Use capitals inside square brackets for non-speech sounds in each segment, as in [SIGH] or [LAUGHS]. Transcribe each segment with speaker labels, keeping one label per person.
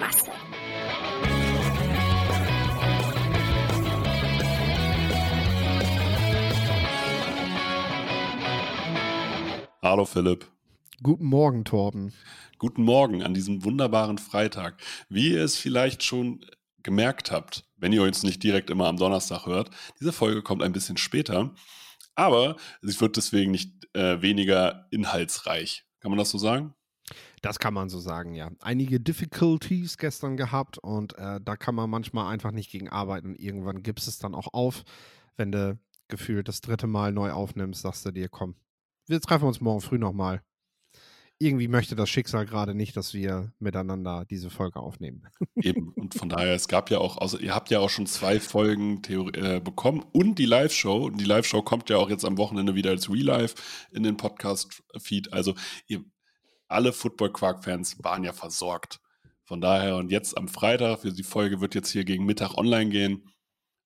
Speaker 1: Masse.
Speaker 2: Hallo Philipp.
Speaker 3: Guten Morgen, Torben.
Speaker 2: Guten Morgen an diesem wunderbaren Freitag. Wie ihr es vielleicht schon gemerkt habt, wenn ihr uns nicht direkt immer am Donnerstag hört, diese Folge kommt ein bisschen später, aber sie wird deswegen nicht äh, weniger inhaltsreich. Kann man das so sagen?
Speaker 3: Das kann man so sagen, ja. Einige Difficulties gestern gehabt und äh, da kann man manchmal einfach nicht gegen arbeiten. Irgendwann gibst es dann auch auf, wenn du gefühlt das dritte Mal neu aufnimmst, sagst du dir, komm, wir treffen uns morgen früh nochmal. Irgendwie möchte das Schicksal gerade nicht, dass wir miteinander diese Folge aufnehmen. [LAUGHS]
Speaker 2: Eben. Und von daher, es gab ja auch, also ihr habt ja auch schon zwei Folgen Theorie, äh, bekommen und die Live-Show. Und die Live-Show kommt ja auch jetzt am Wochenende wieder als Real-Life in den Podcast-Feed. Also ihr, alle Football-Quark-Fans waren ja versorgt. Von daher, und jetzt am Freitag, die Folge wird jetzt hier gegen Mittag online gehen,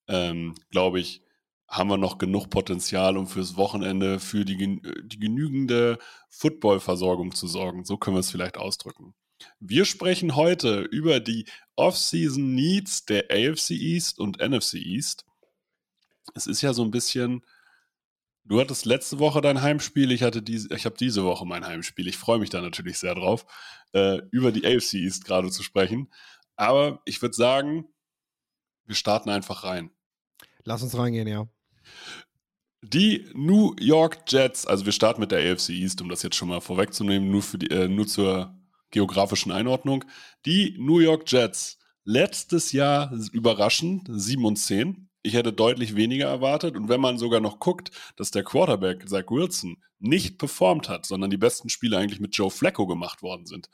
Speaker 2: ähm, glaube ich, haben wir noch genug Potenzial, um fürs Wochenende für die, gen- die genügende Footballversorgung zu sorgen. So können wir es vielleicht ausdrücken. Wir sprechen heute über die Off-Season Needs der AFC East und NFC East. Es ist ja so ein bisschen, du hattest letzte Woche dein Heimspiel, ich hatte diese, ich habe diese Woche mein Heimspiel. Ich freue mich da natürlich sehr drauf, äh, über die AFC East gerade zu sprechen. Aber ich würde sagen, wir starten einfach rein.
Speaker 3: Lass uns reingehen, ja.
Speaker 2: Die New York Jets, also wir starten mit der AFC East, um das jetzt schon mal vorwegzunehmen, nur, für die, äh, nur zur geografischen Einordnung. Die New York Jets, letztes Jahr überraschend, 7 und 10. Ich hätte deutlich weniger erwartet. Und wenn man sogar noch guckt, dass der Quarterback, Zach Wilson, nicht performt hat, sondern die besten Spiele eigentlich mit Joe Flacco gemacht worden sind,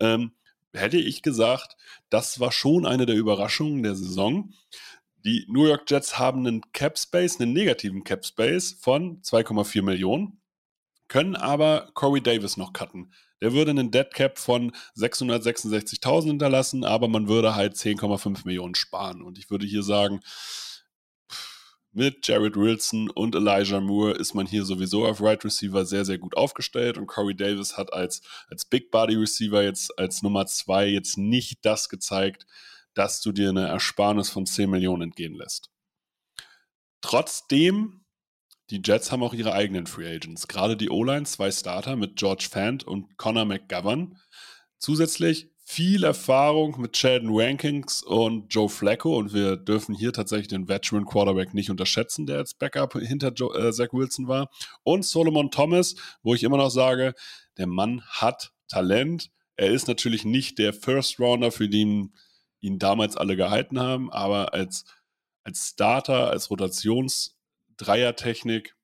Speaker 2: ähm, hätte ich gesagt, das war schon eine der Überraschungen der Saison. Die New York Jets haben einen Cap Space, einen negativen Cap Space von 2,4 Millionen, können aber Corey Davis noch cutten. Der würde einen Dead Cap von 666.000 hinterlassen, aber man würde halt 10,5 Millionen sparen. Und ich würde hier sagen, mit Jared Wilson und Elijah Moore ist man hier sowieso auf Right Receiver sehr, sehr gut aufgestellt und Corey Davis hat als, als Big Body Receiver jetzt als Nummer zwei jetzt nicht das gezeigt, dass du dir eine Ersparnis von 10 Millionen entgehen lässt. Trotzdem, die Jets haben auch ihre eigenen Free Agents. Gerade die O-Line, zwei Starter mit George Fant und Connor McGovern. Zusätzlich viel Erfahrung mit Sheldon Rankings und Joe Flacco und wir dürfen hier tatsächlich den Veteran Quarterback nicht unterschätzen, der als Backup hinter Joe, äh, Zach Wilson war. Und Solomon Thomas, wo ich immer noch sage, der Mann hat Talent. Er ist natürlich nicht der First Rounder, für den ihn damals alle gehalten haben, aber als, als Starter, als Rotations-Dreier-Technik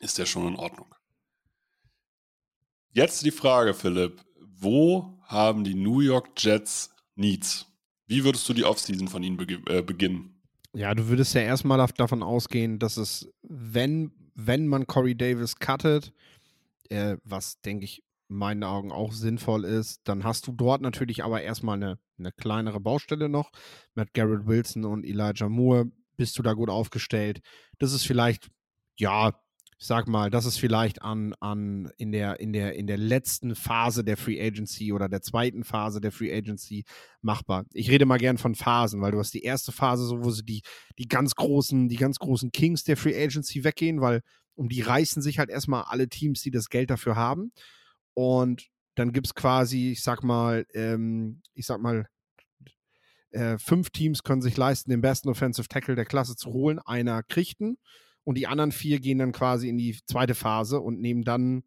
Speaker 2: ist er schon in Ordnung. Jetzt die Frage, Philipp, wo haben die New York Jets Needs? Wie würdest du die Offseason von ihnen begi äh, beginnen?
Speaker 3: Ja, du würdest ja erstmal davon ausgehen, dass es, wenn, wenn man Corey Davis cuttet, äh, was denke ich in meinen Augen auch sinnvoll ist, dann hast du dort natürlich aber erstmal eine, eine kleinere Baustelle noch. Mit Garrett Wilson und Elijah Moore bist du da gut aufgestellt. Das ist vielleicht, ja, ich sag mal, das ist vielleicht an, an in, der, in, der, in der letzten Phase der Free Agency oder der zweiten Phase der Free Agency machbar. Ich rede mal gern von Phasen, weil du hast die erste Phase, so wo sie die, die ganz großen, die ganz großen Kings der Free Agency weggehen, weil um die reißen sich halt erstmal alle Teams, die das Geld dafür haben. Und dann gibt es quasi, ich sag mal, ähm, ich sag mal, äh, fünf Teams können sich leisten, den besten Offensive Tackle der Klasse zu holen. Einer kriegt ihn und die anderen vier gehen dann quasi in die zweite Phase und nehmen dann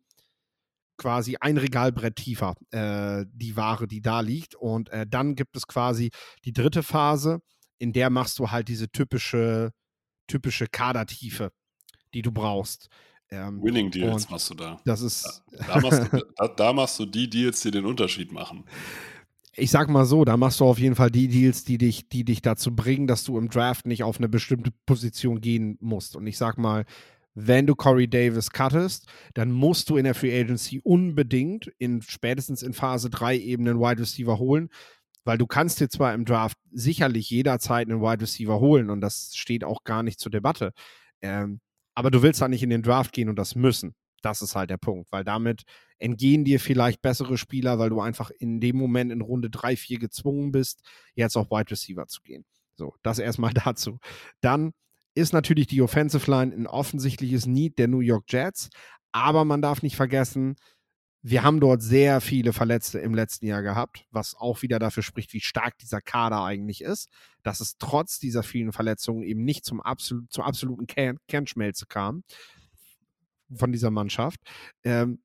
Speaker 3: quasi ein Regalbrett tiefer äh, die Ware, die da liegt. Und äh, dann gibt es quasi die dritte Phase, in der machst du halt diese typische, typische Kadertiefe, die du brauchst.
Speaker 2: Ähm, Winning Deals machst du da.
Speaker 3: Das ist.
Speaker 2: Da, da, machst du, da, da machst du die Deals, die den Unterschied machen [LAUGHS]
Speaker 3: ich sag mal so, da machst du auf jeden Fall die Deals, die dich, die dich dazu bringen, dass du im Draft nicht auf eine bestimmte Position gehen musst. Und ich sag mal, wenn du Corey Davis cuttest, dann musst du in der Free Agency unbedingt in spätestens in Phase 3 eben einen Wide Receiver holen, weil du kannst dir zwar im Draft sicherlich jederzeit einen Wide Receiver holen und das steht auch gar nicht zur Debatte, ähm, aber du willst da nicht in den Draft gehen und das müssen. Das ist halt der Punkt, weil damit entgehen dir vielleicht bessere Spieler, weil du einfach in dem Moment in Runde 3, 4 gezwungen bist, jetzt auf Wide Receiver zu gehen. So, das erstmal [LAUGHS] dazu. Dann ist natürlich die Offensive Line ein offensichtliches Need der New York Jets, aber man darf nicht vergessen, wir haben dort sehr viele Verletzte im letzten Jahr gehabt, was auch wieder dafür spricht, wie stark dieser Kader eigentlich ist, dass es trotz dieser vielen Verletzungen eben nicht zum, absolut, zum absoluten Kern Kernschmelze kam von dieser Mannschaft. Ähm,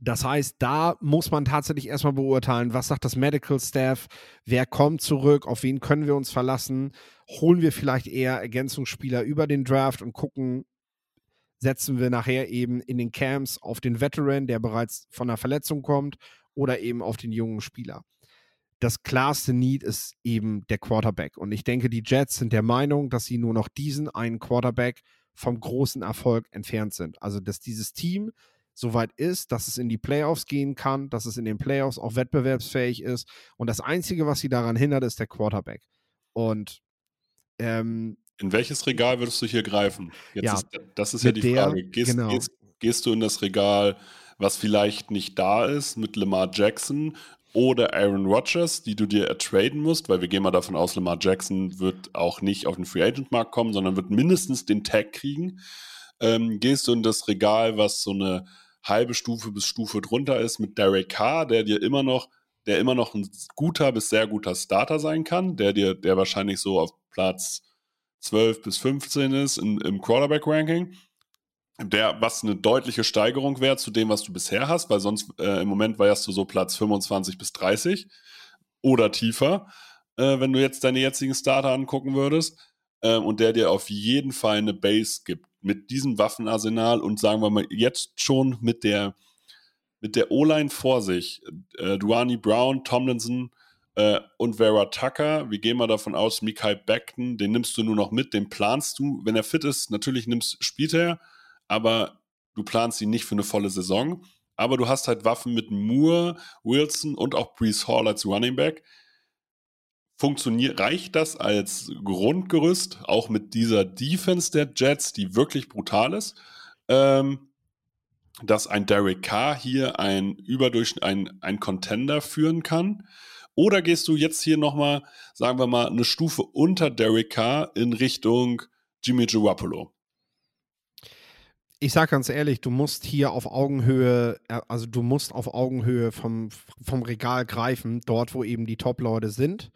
Speaker 3: das heißt, da muss man tatsächlich erstmal beurteilen, was sagt das Medical Staff, wer kommt zurück, auf wen können wir uns verlassen, holen wir vielleicht eher Ergänzungsspieler über den Draft und gucken, setzen wir nachher eben in den Camps auf den Veteran, der bereits von einer Verletzung kommt, oder eben auf den jungen Spieler. Das klarste Need ist eben der Quarterback. Und ich denke, die Jets sind der Meinung, dass sie nur noch diesen einen Quarterback vom großen Erfolg entfernt sind. Also, dass dieses Team soweit ist, dass es in die Playoffs gehen kann, dass es in den Playoffs auch wettbewerbsfähig ist. Und das Einzige, was sie daran hindert, ist der Quarterback. Und ähm,
Speaker 2: in welches Regal würdest du hier greifen?
Speaker 3: Jetzt ja,
Speaker 2: ist, das ist ja die der, Frage. Gehst, genau. gehst, gehst, du in das Regal, was vielleicht nicht da ist, mit Lamar Jackson oder Aaron Rodgers, die du dir ertraden musst, weil wir gehen mal davon aus, Lamar Jackson wird auch nicht auf den Free Agent Markt kommen, sondern wird mindestens den Tag kriegen. Ähm, gehst du in das Regal, was so eine halbe Stufe bis Stufe drunter ist, mit Derek Carr, der dir immer noch, der immer noch ein guter bis sehr guter Starter sein kann, der dir, der wahrscheinlich so auf Platz 12 bis 15 ist in, im Quarterback-Ranking der, was eine deutliche Steigerung wäre zu dem, was du bisher hast, weil sonst äh, im Moment wärst du so Platz 25 bis 30 oder tiefer, äh, wenn du jetzt deine jetzigen Starter angucken würdest äh, und der dir auf jeden Fall eine Base gibt mit diesem Waffenarsenal und sagen wir mal jetzt schon mit der mit der O-Line vor sich, äh, Duani Brown, Tomlinson äh, und Vera Tucker, wir gehen mal davon aus, Mikael Beckton, den nimmst du nur noch mit, den planst du, wenn er fit ist, natürlich nimmst, spielt er, aber du planst ihn nicht für eine volle Saison. Aber du hast halt Waffen mit Moore, Wilson und auch Brees Hall als Running Back. Funktioniert, reicht das als Grundgerüst, auch mit dieser Defense der Jets, die wirklich brutal ist, ähm, dass ein Derek Carr hier ein Überdurchschnitt, ein, ein Contender führen kann? Oder gehst du jetzt hier nochmal, sagen wir mal, eine Stufe unter Derek Carr in Richtung Jimmy Garoppolo?
Speaker 3: Ich sage ganz ehrlich, du musst hier auf Augenhöhe, äh, also du musst auf Augenhöhe vom, vom Regal greifen, dort wo eben die Top-Leute sind.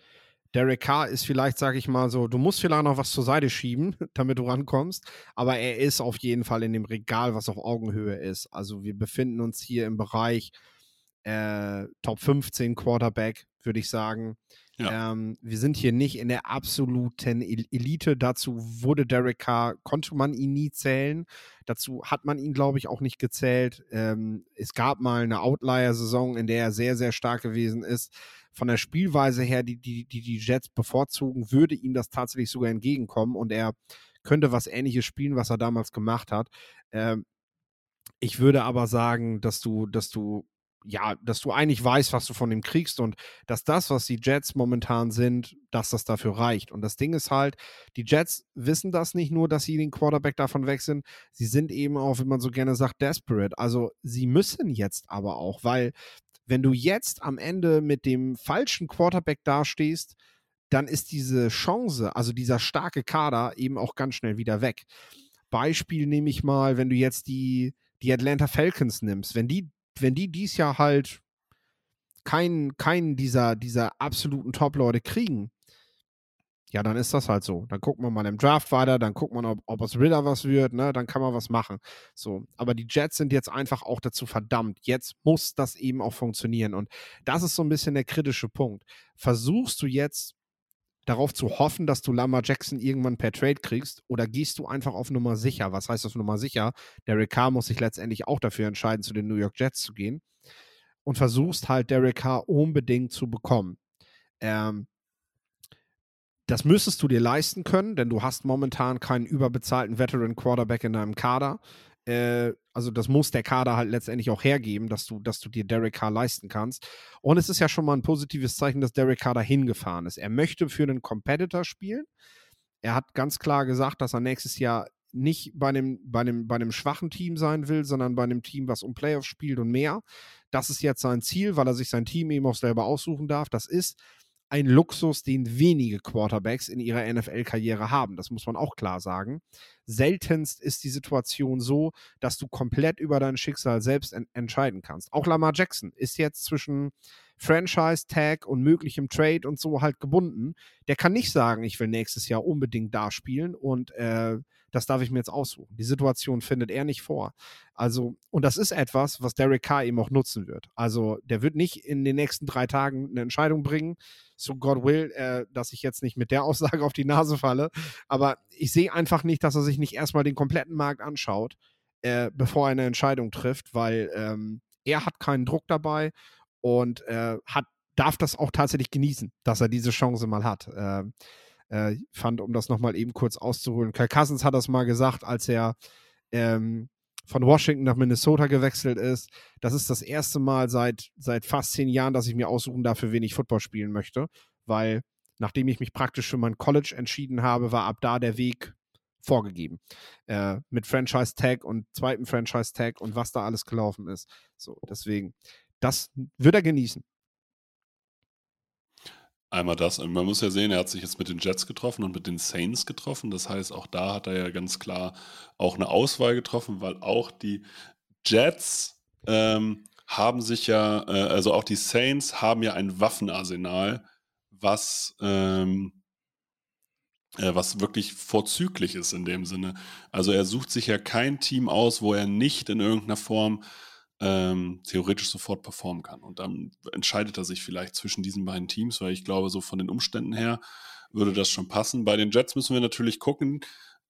Speaker 3: Derek Carr ist vielleicht, sage ich mal so, du musst vielleicht noch was zur Seite schieben, [LAUGHS] damit du rankommst, aber er ist auf jeden Fall in dem Regal, was auf Augenhöhe ist. Also wir befinden uns hier im Bereich äh, Top 15 Quarterback, würde ich sagen. Ja. Ähm, wir sind hier nicht in der absoluten Elite. Dazu wurde Derek Carr, konnte man ihn nie zählen. Dazu hat man ihn, glaube ich, auch nicht gezählt. Ähm, es gab mal eine Outlier-Saison, in der er sehr, sehr stark gewesen ist. Von der Spielweise her, die die, die, die Jets bevorzugen, würde ihm das tatsächlich sogar entgegenkommen und er könnte was Ähnliches spielen, was er damals gemacht hat. Ähm, ich würde aber sagen, dass du, dass du ja, dass du eigentlich weißt, was du von ihm kriegst und dass das, was die Jets momentan sind, dass das dafür reicht. Und das Ding ist halt, die Jets wissen das nicht nur, dass sie den Quarterback davon weg sind, sie sind eben auch, wie man so gerne sagt, desperate. Also sie müssen jetzt aber auch, weil wenn du jetzt am Ende mit dem falschen Quarterback dastehst, dann ist diese Chance, also dieser starke Kader eben auch ganz schnell wieder weg. Beispiel nehme ich mal, wenn du jetzt die, die Atlanta Falcons nimmst, wenn die wenn die dies Jahr halt keinen, keinen dieser, dieser absoluten Top-Leute kriegen, ja, dann ist das halt so. Dann guckt man mal im Draft weiter, dann guckt man, ob, ob aus Ritter was wird, ne, dann kann man was machen. So, aber die Jets sind jetzt einfach auch dazu verdammt. Jetzt muss das eben auch funktionieren. Und das ist so ein bisschen der kritische Punkt. Versuchst du jetzt darauf zu hoffen, dass du Lama Jackson irgendwann per Trade kriegst oder gehst du einfach auf Nummer sicher? Was heißt auf Nummer sicher? Derek Carr muss sich letztendlich auch dafür entscheiden, zu den New York Jets zu gehen und versuchst halt Derek Carr unbedingt zu bekommen. Ähm, das müsstest du dir leisten können, denn du hast momentan keinen überbezahlten Veteran Quarterback in deinem Kader. Äh, also das muss der Kader halt letztendlich auch hergeben, dass du, dass du dir Derek Carr leisten kannst. Und es ist ja schon mal ein positives Zeichen, dass Derek Carr da hingefahren ist. Er möchte für einen Competitor spielen. Er hat ganz klar gesagt, dass er nächstes Jahr nicht bei einem, bei, einem, bei einem schwachen Team sein will, sondern bei einem Team, was um Playoffs spielt und mehr. Das ist jetzt sein Ziel, weil er sich sein Team eben auch selber aussuchen darf. Das ist ein Luxus, den wenige Quarterbacks in ihrer NFL-Karriere haben. Das muss man auch klar sagen. Seltenst ist die Situation so, dass du komplett über dein Schicksal selbst en entscheiden kannst. Auch Lamar Jackson ist jetzt zwischen Franchise-Tag und möglichem Trade und so halt gebunden. Der kann nicht sagen, ich will nächstes Jahr unbedingt da spielen und äh, das darf ich mir jetzt aussuchen. Die Situation findet er nicht vor. Also, und das ist etwas, was Derek Carr eben auch nutzen wird. Also, der wird nicht in den nächsten drei Tagen eine Entscheidung bringen, so God will, äh, dass ich jetzt nicht mit der Aussage [LAUGHS] auf die Nase falle. Aber ich sehe einfach nicht, dass er sich nicht erstmal den kompletten Markt anschaut, äh, bevor er eine Entscheidung trifft, weil ähm, er hat keinen Druck dabei und äh, hat, darf das auch tatsächlich genießen, dass er diese Chance mal hat. Äh, äh, fand, um das nochmal eben kurz auszuholen, Kyle Cousins hat das mal gesagt, als er ähm, von Washington nach Minnesota gewechselt ist. Das ist das erste Mal seit, seit fast zehn Jahren, dass ich mir aussuchen darf, für wen ich Football spielen möchte, weil nachdem ich mich praktisch für mein College entschieden habe, war ab da der Weg vorgegeben. Äh, mit Franchise Tag und zweiten Franchise Tag und was da alles gelaufen ist. So, deswegen, das wird er genießen.
Speaker 2: Einmal das. Und man muss ja sehen, er hat sich jetzt mit den Jets getroffen und mit den Saints getroffen. Das heißt, auch da hat er ja ganz klar auch eine Auswahl getroffen, weil auch die Jets ähm, haben sich ja, äh, also auch die Saints haben ja ein Waffenarsenal, was, ähm, äh, was wirklich vorzüglich ist in dem Sinne. Also er sucht sich ja kein Team aus, wo er nicht in irgendeiner Form ähm, theoretisch sofort performen kann. Und dann entscheidet er sich vielleicht zwischen diesen beiden Teams, weil ich glaube, so von den Umständen her würde das schon passen. Bei den Jets müssen wir natürlich gucken,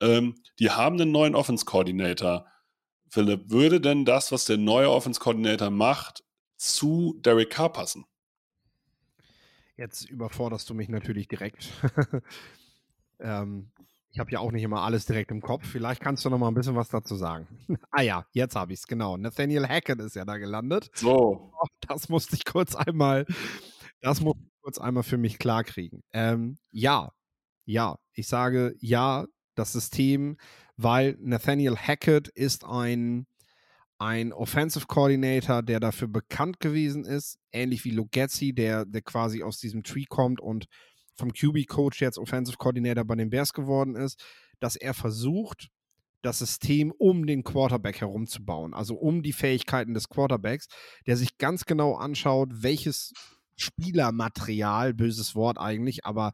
Speaker 2: ähm, die haben einen neuen Offense-Coordinator. Philipp, würde denn das, was der neue Offense-Coordinator macht, zu Derek Carr passen?
Speaker 3: Jetzt überforderst du mich natürlich direkt. [LAUGHS] ähm, ich habe ja auch nicht immer alles direkt im Kopf. Vielleicht kannst du noch mal ein bisschen was dazu sagen. [LAUGHS] ah ja, jetzt habe ich es, genau. Nathaniel Hackett ist ja da gelandet.
Speaker 2: So.
Speaker 3: Oh, das musste ich kurz einmal, das musste ich kurz einmal für mich klarkriegen. Ähm, ja, ja, ich sage ja, das System, weil Nathaniel Hackett ist ein, ein Offensive Coordinator, der dafür bekannt gewesen ist, ähnlich wie Lugetzi, der, der quasi aus diesem Tree kommt und vom QB-Coach jetzt Offensive Coordinator bei den Bears geworden ist, dass er versucht, das System um den Quarterback herumzubauen, also um die Fähigkeiten des Quarterbacks, der sich ganz genau anschaut, welches Spielermaterial, böses Wort eigentlich, aber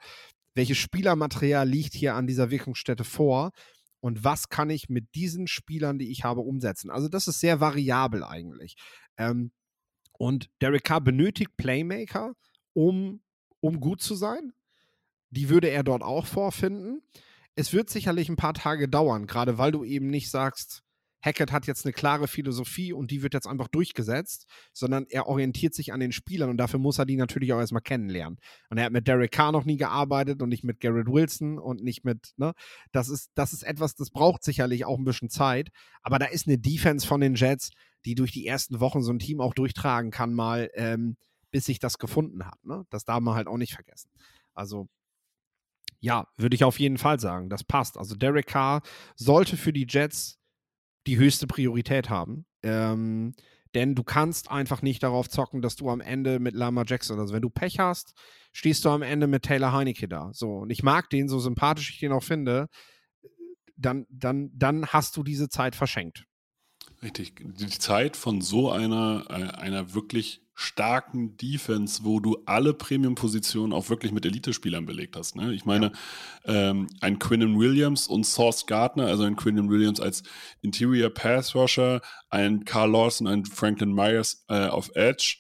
Speaker 3: welches Spielermaterial liegt hier an dieser Wirkungsstätte vor und was kann ich mit diesen Spielern, die ich habe, umsetzen. Also das ist sehr variabel eigentlich. Ähm, und Derek Carr benötigt Playmaker, um, um gut zu sein. Die würde er dort auch vorfinden. Es wird sicherlich ein paar Tage dauern, gerade weil du eben nicht sagst, Hackett hat jetzt eine klare Philosophie und die wird jetzt einfach durchgesetzt, sondern er orientiert sich an den Spielern und dafür muss er die natürlich auch erstmal kennenlernen. Und er hat mit Derek Carr noch nie gearbeitet und nicht mit Garrett Wilson und nicht mit, ne? Das ist, das ist etwas, das braucht sicherlich auch ein bisschen Zeit, aber da ist eine Defense von den Jets, die durch die ersten Wochen so ein Team auch durchtragen kann, mal, ähm, bis sich das gefunden hat. Ne? Das darf man halt auch nicht vergessen. Also ja, würde ich auf jeden Fall sagen. Das passt. Also Derek Carr sollte für die Jets die höchste Priorität haben. Ähm, denn du kannst einfach nicht darauf zocken, dass du am Ende mit Lama Jackson, also wenn du Pech hast, stehst du am Ende mit Taylor Heineke da. So, und ich mag den, so sympathisch ich den auch finde, dann, dann, dann hast du diese Zeit verschenkt.
Speaker 2: Richtig. Die Zeit von so einer, äh, einer wirklich starken Defense, wo du alle Premium-Positionen auch wirklich mit Elite-Spielern belegt hast. Ne? Ich meine, ja. ähm, ein Quinnen Williams und Source Gardner, also ein Quinnen Williams als Interior Pass Rusher, ein Carl Lawson, ein Franklin Myers äh, auf Edge,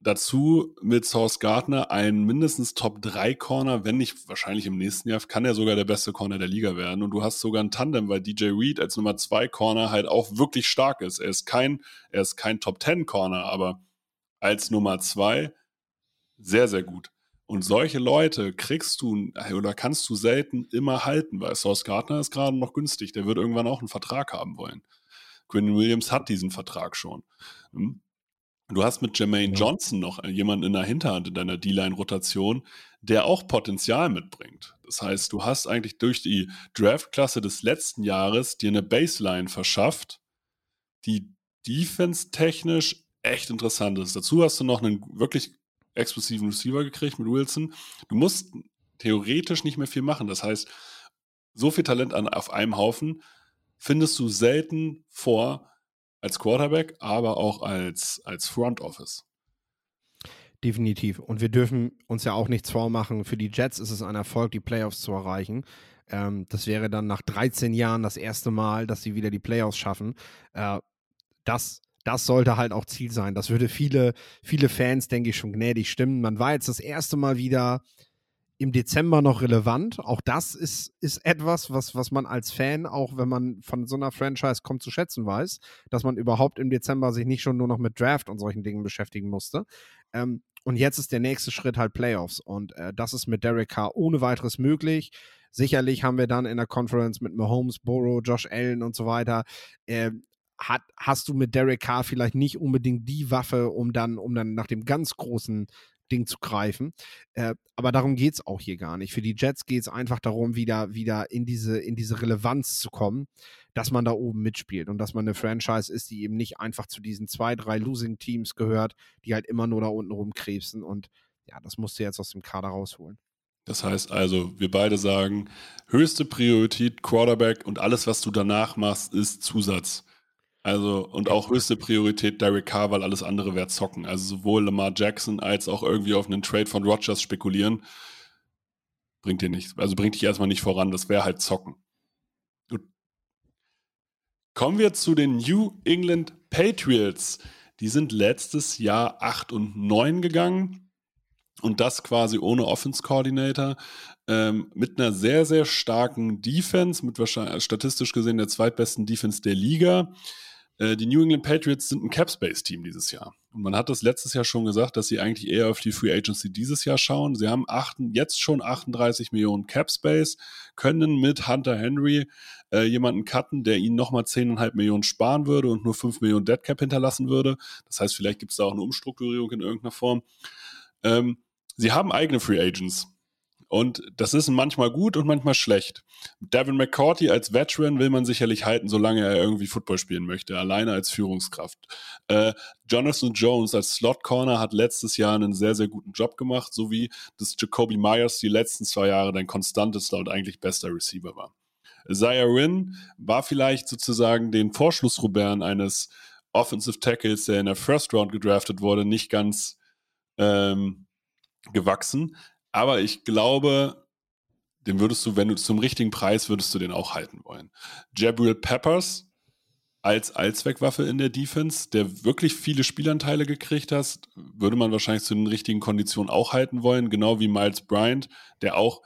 Speaker 2: Dazu mit Source Gardner ein mindestens Top 3 Corner, wenn nicht wahrscheinlich im nächsten Jahr, kann er sogar der beste Corner der Liga werden. Und du hast sogar ein Tandem, weil DJ Reed als Nummer 2 Corner halt auch wirklich stark ist. Er ist kein, er ist kein Top 10 Corner, aber als Nummer 2 sehr, sehr gut. Und solche Leute kriegst du oder kannst du selten immer halten, weil Source Gardner ist gerade noch günstig. Der wird irgendwann auch einen Vertrag haben wollen. Quinn Williams hat diesen Vertrag schon. Hm? Du hast mit Jermaine ja. Johnson noch jemanden in der Hinterhand in deiner D-Line-Rotation, der auch Potenzial mitbringt. Das heißt, du hast eigentlich durch die Draft-Klasse des letzten Jahres dir eine Baseline verschafft, die defense-technisch echt interessant ist. Dazu hast du noch einen wirklich explosiven Receiver gekriegt mit Wilson. Du musst theoretisch nicht mehr viel machen. Das heißt, so viel Talent an, auf einem Haufen findest du selten vor, als Quarterback, aber auch als, als Front Office.
Speaker 3: Definitiv. Und wir dürfen uns ja auch nichts vormachen. Für die Jets ist es ein Erfolg, die Playoffs zu erreichen. Ähm, das wäre dann nach 13 Jahren das erste Mal, dass sie wieder die Playoffs schaffen. Äh, das, das sollte halt auch Ziel sein. Das würde viele, viele Fans, denke ich, schon gnädig stimmen. Man war jetzt das erste Mal wieder im Dezember noch relevant. Auch das ist, ist etwas, was, was man als Fan, auch wenn man von so einer Franchise kommt, zu schätzen weiß, dass man überhaupt im Dezember sich nicht schon nur noch mit Draft und solchen Dingen beschäftigen musste. Ähm, und jetzt ist der nächste Schritt halt Playoffs. Und äh, das ist mit Derek Carr ohne weiteres möglich. Sicherlich haben wir dann in der Conference mit Mahomes, Burrow, Josh Allen und so weiter, äh, hat, hast du mit Derek Carr vielleicht nicht unbedingt die Waffe, um dann, um dann nach dem ganz großen Ding zu greifen. Äh, aber darum geht es auch hier gar nicht. Für die Jets geht es einfach darum, wieder, wieder in, diese, in diese Relevanz zu kommen, dass man da oben mitspielt und dass man eine Franchise ist, die eben nicht einfach zu diesen zwei, drei Losing-Teams gehört, die halt immer nur da unten rumkrebsen. Und ja, das musst du jetzt aus dem Kader rausholen.
Speaker 2: Das heißt also, wir beide sagen, höchste Priorität Quarterback und alles, was du danach machst, ist Zusatz. Also, und auch höchste Priorität Derek Carr, weil alles andere wäre zocken. Also sowohl Lamar Jackson als auch irgendwie auf einen Trade von Rogers spekulieren, bringt dir nichts. Also bringt dich erstmal nicht voran, das wäre halt zocken. Gut. Kommen wir zu den New England Patriots. Die sind letztes Jahr 8 und 9 gegangen und das quasi ohne Offense Coordinator. Ähm, mit einer sehr, sehr starken Defense, mit wahrscheinlich statistisch gesehen der zweitbesten Defense der Liga. Äh, die New England Patriots sind ein Cap-Space-Team dieses Jahr. Und man hat das letztes Jahr schon gesagt, dass sie eigentlich eher auf die Free Agency dieses Jahr schauen. Sie haben achten, jetzt schon 38 Millionen Cap-Space, können mit Hunter Henry äh, jemanden cutten, der ihnen nochmal 10,5 Millionen sparen würde und nur 5 Millionen Dead Cap hinterlassen würde. Das heißt, vielleicht gibt es da auch eine Umstrukturierung in irgendeiner Form. Ähm, sie haben eigene Free Agents. Und das ist manchmal gut und manchmal schlecht. Devin McCourty als Veteran will man sicherlich halten, solange er irgendwie Football spielen möchte, alleine als Führungskraft. Äh, Jonathan Jones als Slot Corner hat letztes Jahr einen sehr, sehr guten Job gemacht, so wie das Jacoby Myers die letzten zwei Jahre dein konstantester und eigentlich bester Receiver war. Zaya Wynn war vielleicht sozusagen den Vorschlussrubern eines Offensive Tackles, der in der First Round gedraftet wurde, nicht ganz ähm, gewachsen. Aber ich glaube, den würdest du, wenn du zum richtigen Preis, würdest du den auch halten wollen. Jabril Peppers als Allzweckwaffe in der Defense, der wirklich viele Spielanteile gekriegt hat, würde man wahrscheinlich zu den richtigen Konditionen auch halten wollen, genau wie Miles Bryant, der auch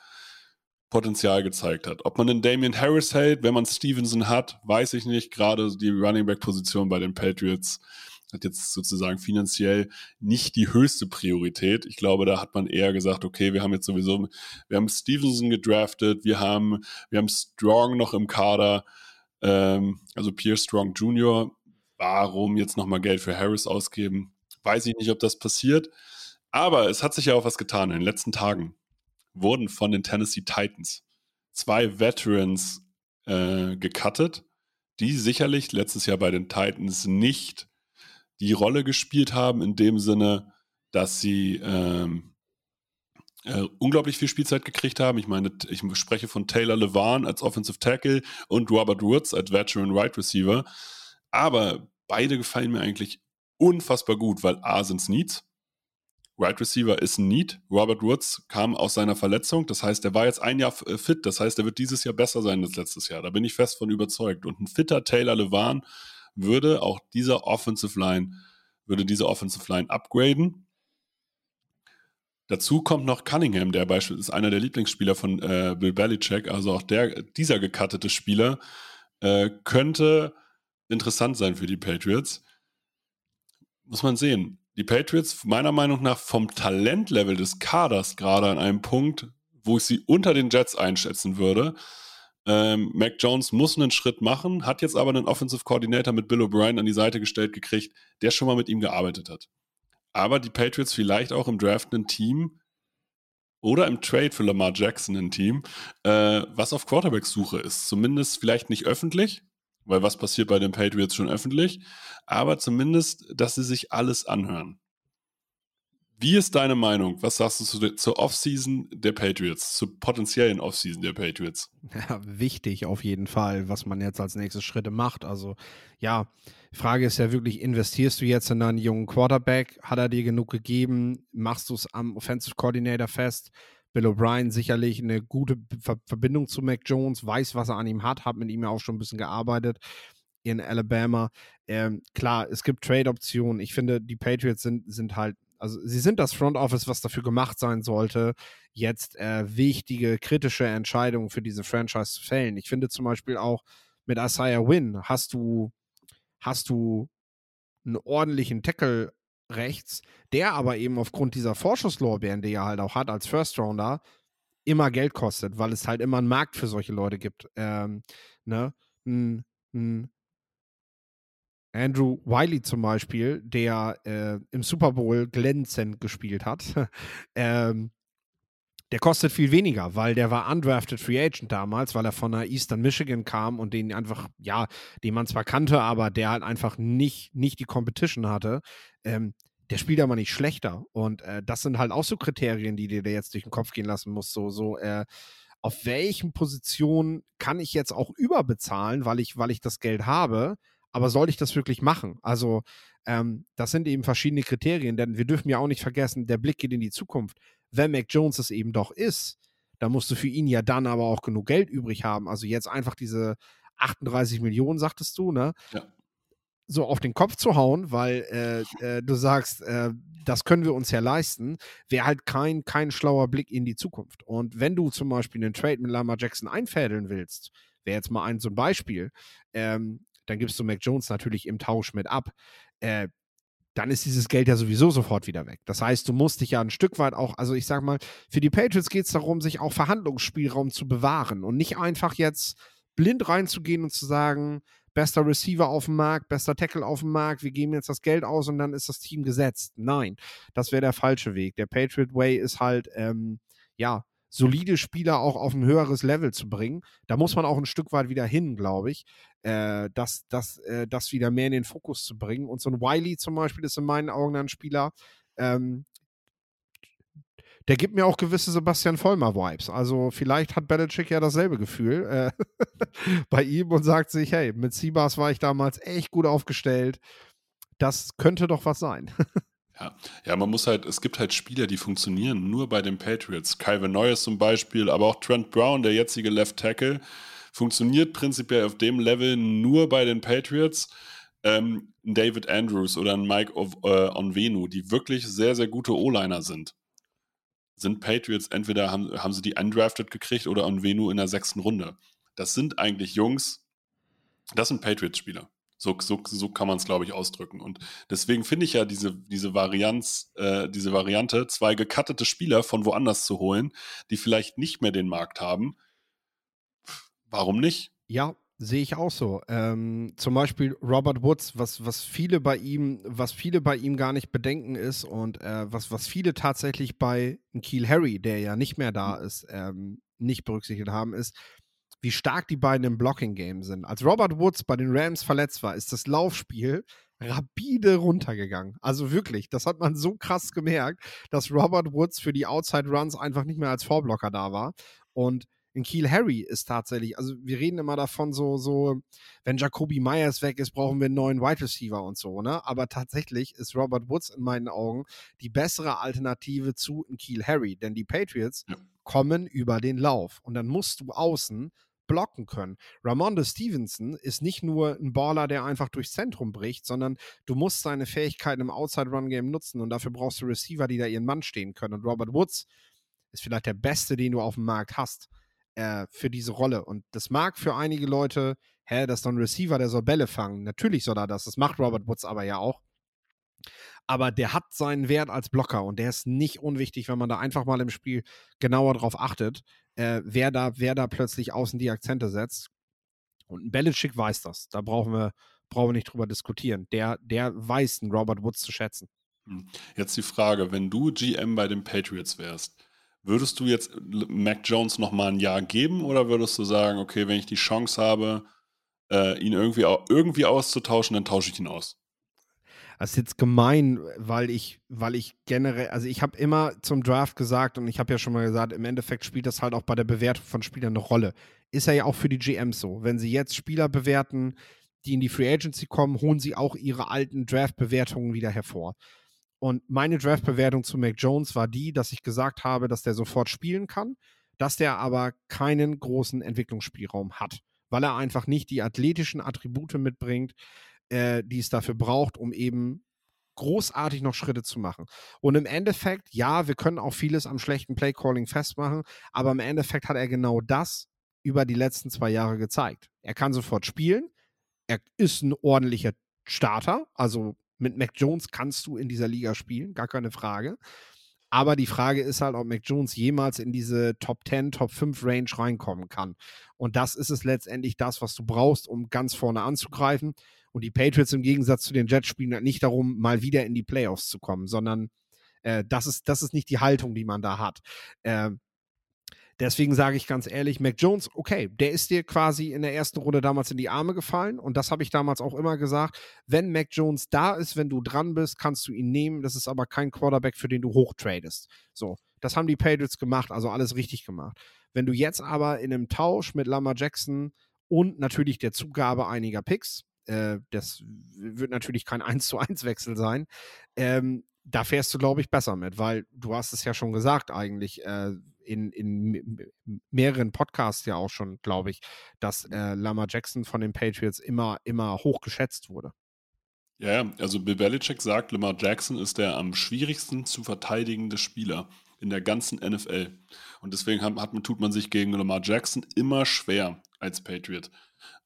Speaker 2: Potenzial gezeigt hat. Ob man den Damian Harris hält, wenn man Stevenson hat, weiß ich nicht. Gerade die Running Back Position bei den Patriots hat jetzt sozusagen finanziell nicht die höchste Priorität. Ich glaube, da hat man eher gesagt, okay, wir haben jetzt sowieso, wir haben Stevenson gedraftet, wir haben, wir haben Strong noch im Kader, ähm, also Pierre Strong Jr. Warum jetzt nochmal Geld für Harris ausgeben? Weiß ich nicht, ob das passiert. Aber es hat sich ja auch was getan. In den letzten Tagen wurden von den Tennessee Titans zwei Veterans äh, gecuttet, die sicherlich letztes Jahr bei den Titans nicht die Rolle gespielt haben, in dem Sinne, dass sie ähm, äh, unglaublich viel Spielzeit gekriegt haben. Ich meine, ich spreche von Taylor Levan als Offensive Tackle und Robert Woods als Veteran Right Receiver. Aber beide gefallen mir eigentlich unfassbar gut, weil A sind Needs. Right Receiver ist ein Need. Robert Woods kam aus seiner Verletzung. Das heißt, er war jetzt ein Jahr äh, fit. Das heißt, er wird dieses Jahr besser sein als letztes Jahr. Da bin ich fest von überzeugt. Und ein fitter Taylor Levan würde auch dieser Offensive Line, würde diese Offensive Line upgraden. Dazu kommt noch Cunningham, der beispielsweise ist einer der Lieblingsspieler von äh, Bill Belichick, also auch der, dieser gecuttete Spieler äh, könnte interessant sein für die Patriots. Muss man sehen. Die Patriots, meiner Meinung nach, vom Talentlevel des Kaders gerade an einem Punkt, wo ich sie unter den Jets einschätzen würde. Ähm, Mac Jones muss einen Schritt machen, hat jetzt aber einen Offensive Coordinator mit Bill O'Brien an die Seite gestellt gekriegt, der schon mal mit ihm gearbeitet hat. Aber die Patriots vielleicht auch im Draft ein Team oder im Trade für Lamar Jackson ein Team, äh, was auf Quarterback-Suche ist. Zumindest vielleicht nicht öffentlich, weil was passiert bei den Patriots schon öffentlich, aber zumindest, dass sie sich alles anhören. Wie ist deine Meinung? Was sagst du zu, zur Offseason der Patriots, zur potenziellen Offseason der Patriots? [LAUGHS]
Speaker 3: Ja, wichtig auf jeden Fall, was man jetzt als nächste Schritte macht. Also ja, die Frage ist ja wirklich, investierst du jetzt in einen jungen Quarterback? Hat er dir genug gegeben? Machst du es am Offensive Coordinator fest? Bill O'Brien sicherlich eine gute Ver Verbindung zu Mac Jones, weiß, was er an ihm hat, hat mit ihm ja auch schon ein bisschen gearbeitet in Alabama. Ähm, klar, es gibt Trade-Optionen. Ich finde, die Patriots sind, sind halt also sie sind das Front Office, was dafür gemacht sein sollte, jetzt äh, wichtige, kritische Entscheidungen für diese Franchise zu fällen. Ich finde zum Beispiel auch mit Isaiah Wynn hast du, hast du einen ordentlichen Tackle rechts, der aber eben aufgrund dieser Vorschusslorbeeren, die er halt auch hat als First Rounder, immer Geld kostet, weil es halt immer einen Markt für solche Leute gibt. Ähm, ne? Ein, ein Andrew Wiley zum Beispiel, der äh, im Super Bowl glänzend gespielt hat, [LAUGHS] ähm, der kostet viel weniger, weil der war undrafted Free Agent damals, weil er von der Eastern Michigan kam und den einfach, ja, den man zwar kannte, aber der halt einfach nicht, nicht die Competition hatte. Ähm, der spielt aber nicht schlechter. Und äh, das sind halt auch so Kriterien, die dir jetzt durch den Kopf gehen lassen musst. So, so, äh, auf welchen Positionen kann ich jetzt auch überbezahlen, weil ich, weil ich das Geld habe? Aber soll ich das wirklich machen? Also, ähm, das sind eben verschiedene Kriterien, denn wir dürfen ja auch nicht vergessen, der Blick geht in die Zukunft. Wenn Mac Jones es eben doch ist, dann musst du für ihn ja dann aber auch genug Geld übrig haben. Also jetzt einfach diese 38 Millionen, sagtest du, ne? Ja. So auf den Kopf zu hauen, weil äh, äh, du sagst, äh, das können wir uns ja leisten, wäre halt kein, kein schlauer Blick in die Zukunft. Und wenn du zum Beispiel einen Trade mit Lama Jackson einfädeln willst, wäre jetzt mal ein so ein Beispiel, ähm, dann gibst du Mac Jones natürlich im Tausch mit ab. Äh, dann ist dieses Geld ja sowieso sofort wieder weg. Das heißt, du musst dich ja ein Stück weit auch, also ich sag mal, für die Patriots geht es darum, sich auch Verhandlungsspielraum zu bewahren und nicht einfach jetzt blind reinzugehen und zu sagen, bester Receiver auf dem Markt, bester Tackle auf dem Markt, wir geben jetzt das Geld aus und dann ist das Team gesetzt. Nein, das wäre der falsche Weg. Der Patriot Way ist halt, ähm, ja, solide Spieler auch auf ein höheres Level zu bringen. Da muss man auch ein Stück weit wieder hin, glaube ich, äh, das, das, äh, das wieder mehr in den Fokus zu bringen. Und so ein Wiley zum Beispiel ist in meinen Augen ein Spieler, ähm, der gibt mir auch gewisse Sebastian Vollmer-Vibes. Also vielleicht hat Belichick ja dasselbe Gefühl äh, [LAUGHS] bei ihm und sagt sich, hey, mit Siebas war ich damals echt gut aufgestellt. Das könnte doch was sein. [LAUGHS]
Speaker 2: Ja. ja, man muss halt, es gibt halt Spieler, die funktionieren nur bei den Patriots. Calvin Neues zum Beispiel, aber auch Trent Brown, der jetzige Left Tackle, funktioniert prinzipiell auf dem Level nur bei den Patriots. Ähm, David Andrews oder ein Mike of, äh, Onvenu, die wirklich sehr, sehr gute O-Liner sind. sind Patriots entweder haben, haben sie die undrafted gekriegt oder Onvenu in der sechsten Runde. Das sind eigentlich Jungs, das sind Patriots-Spieler. So, so, so kann man es, glaube ich, ausdrücken. Und deswegen finde ich ja diese, diese, Varianz, äh, diese Variante, zwei gekattete Spieler von woanders zu holen, die vielleicht nicht mehr den Markt haben. Warum nicht?
Speaker 3: Ja, sehe ich auch so. Ähm, zum Beispiel Robert Woods, was, was viele bei ihm, was viele bei ihm gar nicht bedenken ist und äh, was, was viele tatsächlich bei Keel Harry, der ja nicht mehr da ist, ähm, nicht berücksichtigt haben, ist, wie stark die beiden im Blocking-Game sind. Als Robert Woods bei den Rams verletzt war, ist das Laufspiel rapide runtergegangen. Also wirklich, das hat man so krass gemerkt, dass Robert Woods für die Outside Runs einfach nicht mehr als Vorblocker da war. Und in Kiel Harry ist tatsächlich, also wir reden immer davon, so, so, wenn Jacoby Myers weg ist, brauchen wir einen neuen Wide Receiver und so, ne? Aber tatsächlich ist Robert Woods in meinen Augen die bessere Alternative zu Kiel Harry, denn die Patriots ja. kommen über den Lauf und dann musst du außen blocken können. Ramonde Stevenson ist nicht nur ein Baller, der einfach durchs Zentrum bricht, sondern du musst seine Fähigkeiten im Outside-Run-Game nutzen und dafür brauchst du Receiver, die da ihren Mann stehen können. Und Robert Woods ist vielleicht der Beste, den du auf dem Markt hast äh, für diese Rolle. Und das mag für einige Leute, hä, das ist doch ein Receiver, der soll Bälle fangen. Natürlich soll er das. Das macht Robert Woods aber ja auch. Aber der hat seinen Wert als Blocker und der ist nicht unwichtig, wenn man da einfach mal im Spiel genauer drauf achtet, äh, wer, da, wer da plötzlich außen die Akzente setzt. Und ein Belichick weiß das. Da brauchen wir, brauchen wir nicht drüber diskutieren. Der, der weiß einen Robert Woods zu schätzen.
Speaker 2: Hm. Jetzt die Frage, wenn du GM bei den Patriots wärst, Würdest du jetzt Mac Jones noch mal ein Jahr geben oder würdest du sagen, okay, wenn ich die Chance habe, äh, ihn irgendwie, irgendwie auszutauschen, dann tausche ich ihn aus?
Speaker 3: Das ist jetzt gemein, weil ich, weil ich generell, also ich habe immer zum Draft gesagt und ich habe ja schon mal gesagt, im Endeffekt spielt das halt auch bei der Bewertung von Spielern eine Rolle. Ist ja auch für die GMs so. Wenn sie jetzt Spieler bewerten, die in die Free Agency kommen, holen sie auch ihre alten Draft-Bewertungen wieder hervor. Und meine Draft-Bewertung zu Mac Jones war die, dass ich gesagt habe, dass der sofort spielen kann, dass der aber keinen großen Entwicklungsspielraum hat, weil er einfach nicht die athletischen Attribute mitbringt, äh, die es dafür braucht, um eben großartig noch Schritte zu machen. Und im Endeffekt, ja, wir können auch vieles am schlechten Playcalling festmachen, aber im Endeffekt hat er genau das über die letzten zwei Jahre gezeigt. Er kann sofort spielen, er ist ein ordentlicher Starter, also mit Mac Jones kannst du in dieser Liga spielen, gar keine Frage. Aber die Frage ist halt, ob Mac Jones jemals in diese Top 10, Top 5 Range reinkommen kann. Und das ist es letztendlich das, was du brauchst, um ganz vorne anzugreifen. Und die Patriots im Gegensatz zu den Jets spielen halt nicht darum, mal wieder in die Playoffs zu kommen, sondern äh, das, ist, das ist nicht die Haltung, die man da hat. Äh, Deswegen sage ich ganz ehrlich, Mac Jones, okay, der ist dir quasi in der ersten Runde damals in die Arme gefallen und das habe ich damals auch immer gesagt. Wenn Mac Jones da ist, wenn du dran bist, kannst du ihn nehmen. Das ist aber kein Quarterback, für den du hochtradest. So, das haben die Patriots gemacht, also alles richtig gemacht. Wenn du jetzt aber in einem Tausch mit Lamar Jackson und natürlich der Zugabe einiger Picks, äh, das wird natürlich kein [LAUGHS] 1 zu 1 Wechsel sein, ähm, da fährst du, glaube ich, besser mit, weil du hast es ja schon gesagt eigentlich, äh, in, in mehreren Podcasts ja auch schon, glaube ich, dass äh, Lama Jackson von den Patriots immer, immer hoch geschätzt wurde.
Speaker 2: Ja, also Bill Belichick sagt, Lamar Jackson ist der am schwierigsten zu verteidigende Spieler in der ganzen NFL. Und deswegen hat, hat, tut man sich gegen Lamar Jackson immer schwer als Patriot.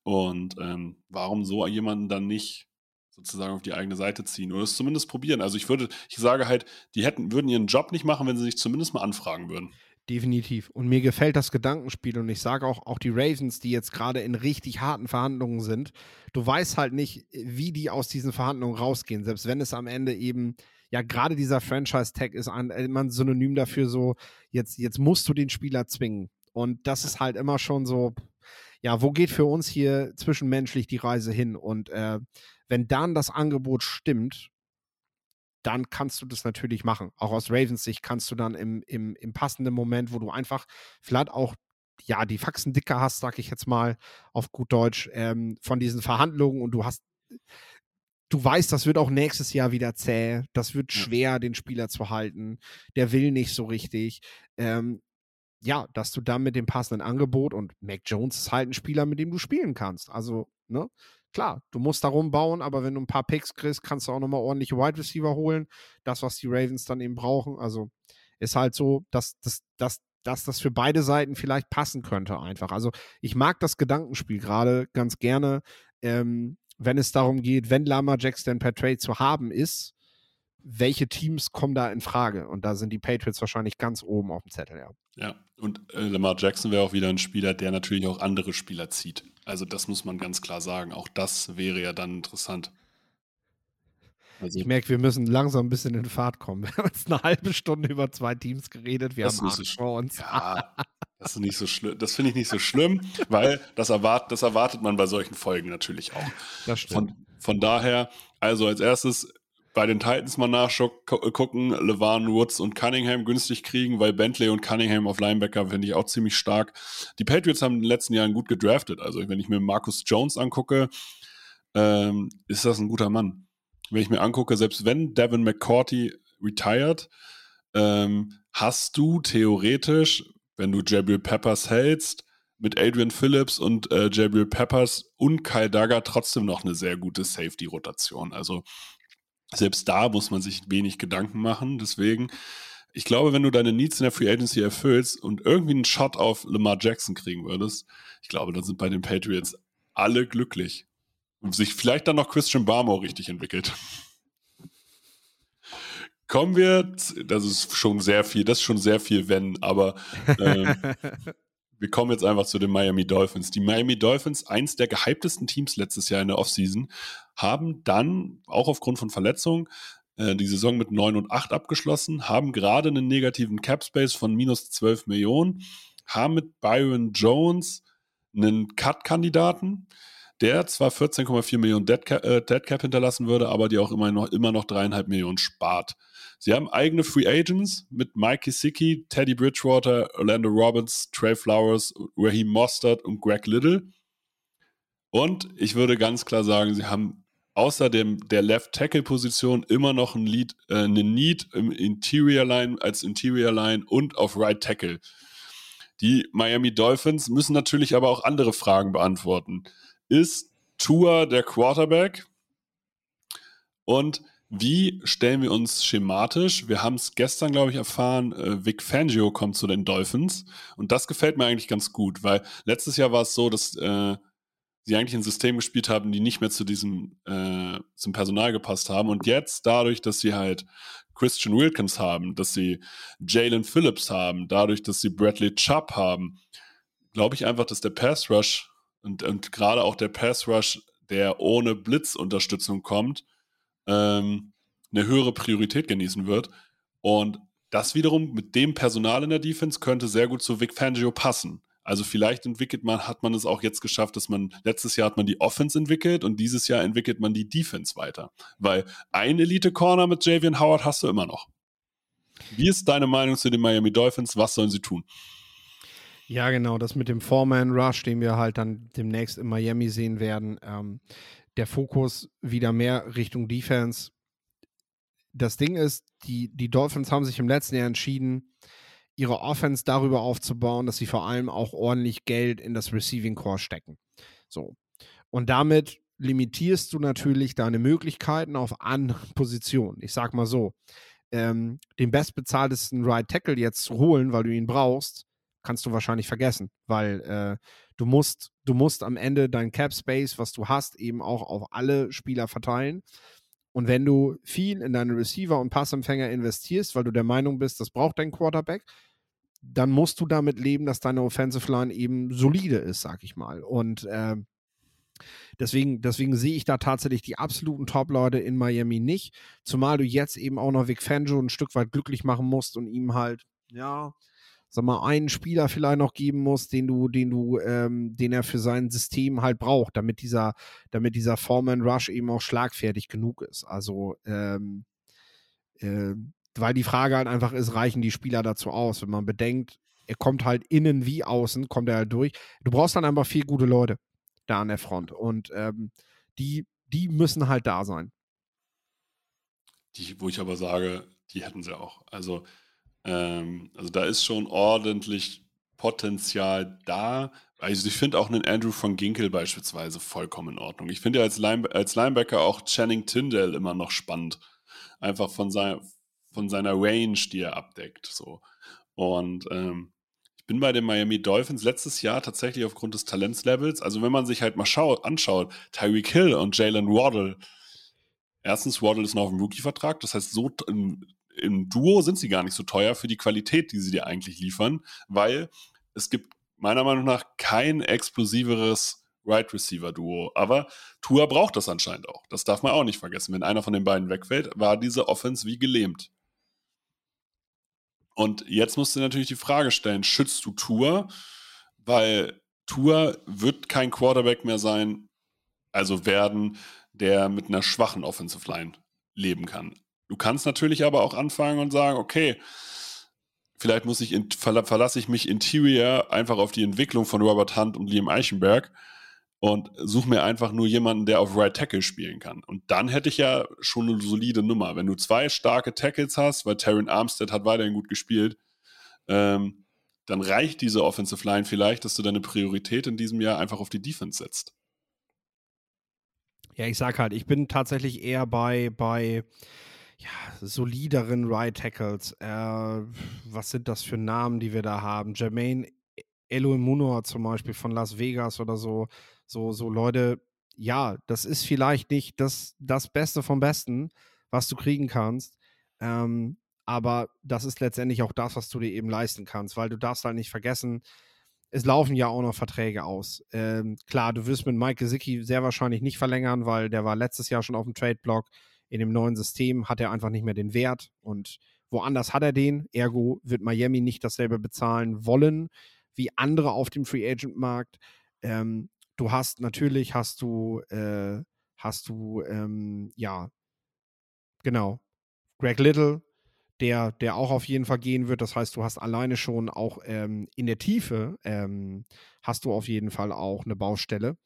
Speaker 2: Und ähm, warum so jemanden dann nicht sozusagen auf die eigene Seite ziehen oder es zumindest probieren? Also ich würde, ich sage halt, die hätten, würden ihren Job nicht machen, wenn sie sich zumindest mal anfragen würden.
Speaker 3: Definitiv. Und mir gefällt das Gedankenspiel und ich sage auch, auch die Ravens, die jetzt gerade in richtig harten Verhandlungen sind, du weißt halt nicht, wie die aus diesen Verhandlungen rausgehen, selbst wenn es am Ende eben, ja, gerade dieser Franchise-Tag ist ein, immer ein Synonym dafür, so, jetzt, jetzt musst du den Spieler zwingen. Und das ist halt immer schon so, ja, wo geht für uns hier zwischenmenschlich die Reise hin? Und äh, wenn dann das Angebot stimmt dann kannst du das natürlich machen. Auch aus Ravens Sicht kannst du dann im, im, im passenden Moment, wo du einfach vielleicht auch ja, die Faxen dicker hast, sag ich jetzt mal auf gut Deutsch, ähm, von diesen Verhandlungen und du hast, du weißt, das wird auch nächstes Jahr wieder zäh, das wird schwer, den Spieler zu halten, der will nicht so richtig. Ähm, ja, dass du dann mit dem passenden Angebot und Mac Jones ist halt ein Spieler, mit dem du spielen kannst. Also, ne? klar, du musst darum bauen, aber wenn du ein paar Picks kriegst, kannst du auch nochmal ordentliche Wide Receiver holen. Das, was die Ravens dann eben brauchen. Also ist halt so, dass, dass, dass, dass das für beide Seiten vielleicht passen könnte einfach. Also ich mag das Gedankenspiel gerade ganz gerne, ähm, wenn es darum geht, wenn Lama Jackson per Trade zu haben ist, welche Teams kommen da in Frage? Und da sind die Patriots wahrscheinlich ganz oben auf dem Zettel, ja.
Speaker 2: Ja, und äh, Lamar Jackson wäre auch wieder ein Spieler, der natürlich auch andere Spieler zieht. Also das muss man ganz klar sagen. Auch das wäre ja dann interessant.
Speaker 3: Also, ich merke, wir müssen langsam ein bisschen in Fahrt kommen. [LAUGHS] Wir haben jetzt eine halbe Stunde über zwei Teams geredet. Wir
Speaker 2: das
Speaker 3: haben
Speaker 2: Arc vor uns. Ja, das ist nicht so schlimm. Das finde ich nicht so schlimm, weil das, erwart das erwartet man bei solchen Folgen natürlich auch.
Speaker 3: Das stimmt.
Speaker 2: Von, von daher, also als erstes bei den Titans mal nachgucken, Levan Woods und Cunningham günstig kriegen, weil Bentley und Cunningham auf Linebacker finde ich auch ziemlich stark. Die Patriots haben in den letzten Jahren gut gedraftet. Also wenn ich mir Marcus Jones angucke, ähm, ist das ein guter Mann. Wenn ich mir angucke, selbst wenn Devin McCourty retired, ähm, hast du theoretisch, wenn du Jabril Peppers hältst, mit Adrian Phillips und äh, Jabril Peppers und Kyle Duggar trotzdem noch eine sehr gute Safety-Rotation. Also selbst da muss man sich wenig Gedanken machen. Deswegen, ich glaube, wenn du deine Needs in der Free Agency erfüllst und irgendwie einen Shot auf Lamar Jackson kriegen würdest, ich glaube, dann sind bei den Patriots alle glücklich. Und sich vielleicht dann noch Christian Barmore richtig entwickelt. Kommen wir, das ist schon sehr viel, das ist schon sehr viel, wenn, aber ähm, [LAUGHS] wir kommen jetzt einfach zu den Miami Dolphins. Die Miami Dolphins, eins der gehyptesten Teams letztes Jahr in der Offseason, haben dann, auch aufgrund von Verletzungen, äh, die Saison mit 9 und 8 abgeschlossen, haben gerade einen negativen Cap Space von minus 12 Millionen, haben mit Byron Jones einen Cut-Kandidaten, der zwar 14,4 Millionen Dead Cap, äh, Dead Cap, hinterlassen würde, aber die auch immer noch, immer noch dreieinhalb Millionen spart. Sie haben eigene Free Agents mit Mike Kisicki, Teddy Bridgewater, Orlando Robbins, Trey Flowers, Raheem Mostert und Greg Little. Und ich würde ganz klar sagen, sie haben außer dem, der Left Tackle Position immer noch ein Lead, äh, eine Need im Interior Line als Interior Line und auf Right Tackle. Die Miami Dolphins müssen natürlich aber auch andere Fragen beantworten. Ist Tua der Quarterback? Und wie stellen wir uns schematisch? Wir haben es gestern, glaube ich, erfahren, äh, Vic Fangio kommt zu den Dolphins. Und das gefällt mir eigentlich ganz gut, weil letztes Jahr war es so, dass äh, sie eigentlich ein System gespielt haben, die nicht mehr zu diesem, äh, zum Personal gepasst haben. Und jetzt, dadurch, dass sie halt Christian Wilkins haben, dass sie Jalen Phillips haben, dadurch, dass sie Bradley Chubb haben, glaube ich einfach, dass der Pass Rush und, und gerade auch der Pass Rush, der ohne Blitzunterstützung kommt, ähm, eine höhere Priorität genießen wird. Und das wiederum mit dem Personal in der Defense könnte sehr gut zu Vic Fangio passen. Also vielleicht entwickelt man, hat man es auch jetzt geschafft, dass man, letztes Jahr hat man die Offense entwickelt und dieses Jahr entwickelt man die Defense weiter. Weil ein Elite-Corner mit Javian Howard hast du immer noch. Wie ist deine Meinung zu den Miami Dolphins? Was sollen sie tun?
Speaker 3: Ja, genau, das mit dem Foreman Rush, den wir halt dann demnächst in Miami sehen werden. Ähm, der Fokus wieder mehr Richtung Defense. Das Ding ist, die, die Dolphins haben sich im letzten Jahr entschieden, ihre Offense darüber aufzubauen, dass sie vor allem auch ordentlich Geld in das Receiving Core stecken. So. Und damit limitierst du natürlich deine Möglichkeiten auf andere [LAUGHS] Positionen. Ich sag mal so, ähm, den bestbezahltesten Right Tackle jetzt zu holen, weil du ihn brauchst, kannst du wahrscheinlich vergessen, weil äh, du musst, du musst am Ende dein Cap Space, was du hast, eben auch auf alle Spieler verteilen. Und wenn du viel in deine Receiver und Passempfänger investierst, weil du der Meinung bist, das braucht dein Quarterback, dann musst du damit leben, dass deine Offensive Line eben solide ist, sag ich mal. Und äh, deswegen, deswegen sehe ich da tatsächlich die absoluten Top-Leute in Miami nicht. Zumal du jetzt eben auch noch Vic Fangio ein Stück weit glücklich machen musst und ihm halt, ja, sag mal, einen Spieler vielleicht noch geben musst, den du, den du, ähm, den er für sein System halt braucht, damit dieser, damit dieser Foreman Rush eben auch schlagfertig genug ist. Also, ähm, äh, weil die Frage halt einfach ist, reichen die Spieler dazu aus? Wenn man bedenkt, er kommt halt innen wie außen, kommt er halt durch. Du brauchst dann einfach vier gute Leute da an der Front und ähm, die, die müssen halt da sein.
Speaker 2: Die, wo ich aber sage, die hätten sie auch. Also ähm, also da ist schon ordentlich Potenzial da. Also ich finde auch einen Andrew von Ginkel beispielsweise vollkommen in Ordnung. Ich finde ja als, Line als Linebacker auch Channing Tyndall immer noch spannend. Einfach von, sein, von seiner Range, die er abdeckt. So. Und ähm, ich bin bei den Miami Dolphins letztes Jahr tatsächlich aufgrund des Talentslevels, also wenn man sich halt mal schaut, anschaut, Tyreek Hill und Jalen Waddle. Erstens, Waddle ist noch auf dem Rookie-Vertrag, das heißt, so im, Duo sind sie gar nicht so teuer für die Qualität, die sie dir eigentlich liefern, weil es gibt meiner Meinung nach kein explosiveres Right Receiver Duo. Aber Tua braucht das anscheinend auch. Das darf man auch nicht vergessen. Wenn einer von den beiden wegfällt, war diese Offense wie gelähmt. Und jetzt musst du natürlich die Frage stellen: Schützt du Tua? Weil Tua wird kein Quarterback mehr sein, also werden, der mit einer schwachen Offensive Line leben kann. Du kannst natürlich aber auch anfangen und sagen: Okay, vielleicht muss ich in, verlasse ich mich Interior einfach auf die Entwicklung von Robert Hunt und Liam Eichenberg und suche mir einfach nur jemanden, der auf Right Tackle spielen kann. Und dann hätte ich ja schon eine solide Nummer. Wenn du zwei starke Tackles hast, weil Terran Armstead hat weiterhin gut gespielt, ähm, dann reicht diese Offensive Line vielleicht, dass du deine Priorität in diesem Jahr einfach auf die Defense setzt.
Speaker 3: Ja, ich sag halt, ich bin tatsächlich eher bei, bei ja, solideren Right Tackles. Äh, was sind das für Namen, die wir da haben? Jermaine Eloimunor zum Beispiel von Las Vegas oder so. So, so Leute, ja, das ist vielleicht nicht das, das Beste vom Besten, was du kriegen kannst. Ähm, aber das ist letztendlich auch das, was du dir eben leisten kannst, weil du darfst halt nicht vergessen, es laufen ja auch noch Verträge aus. Ähm, klar, du wirst mit Mike Gesicki sehr wahrscheinlich nicht verlängern, weil der war letztes Jahr schon auf dem Trade-Block. In dem neuen System hat er einfach nicht mehr den Wert und woanders hat er den. Ergo wird Miami nicht dasselbe bezahlen wollen wie andere auf dem Free Agent Markt. Ähm, du hast natürlich hast du äh, hast du ähm, ja genau Greg Little, der der auch auf jeden Fall gehen wird. Das heißt, du hast alleine schon auch ähm, in der Tiefe ähm, hast du auf jeden Fall auch eine Baustelle.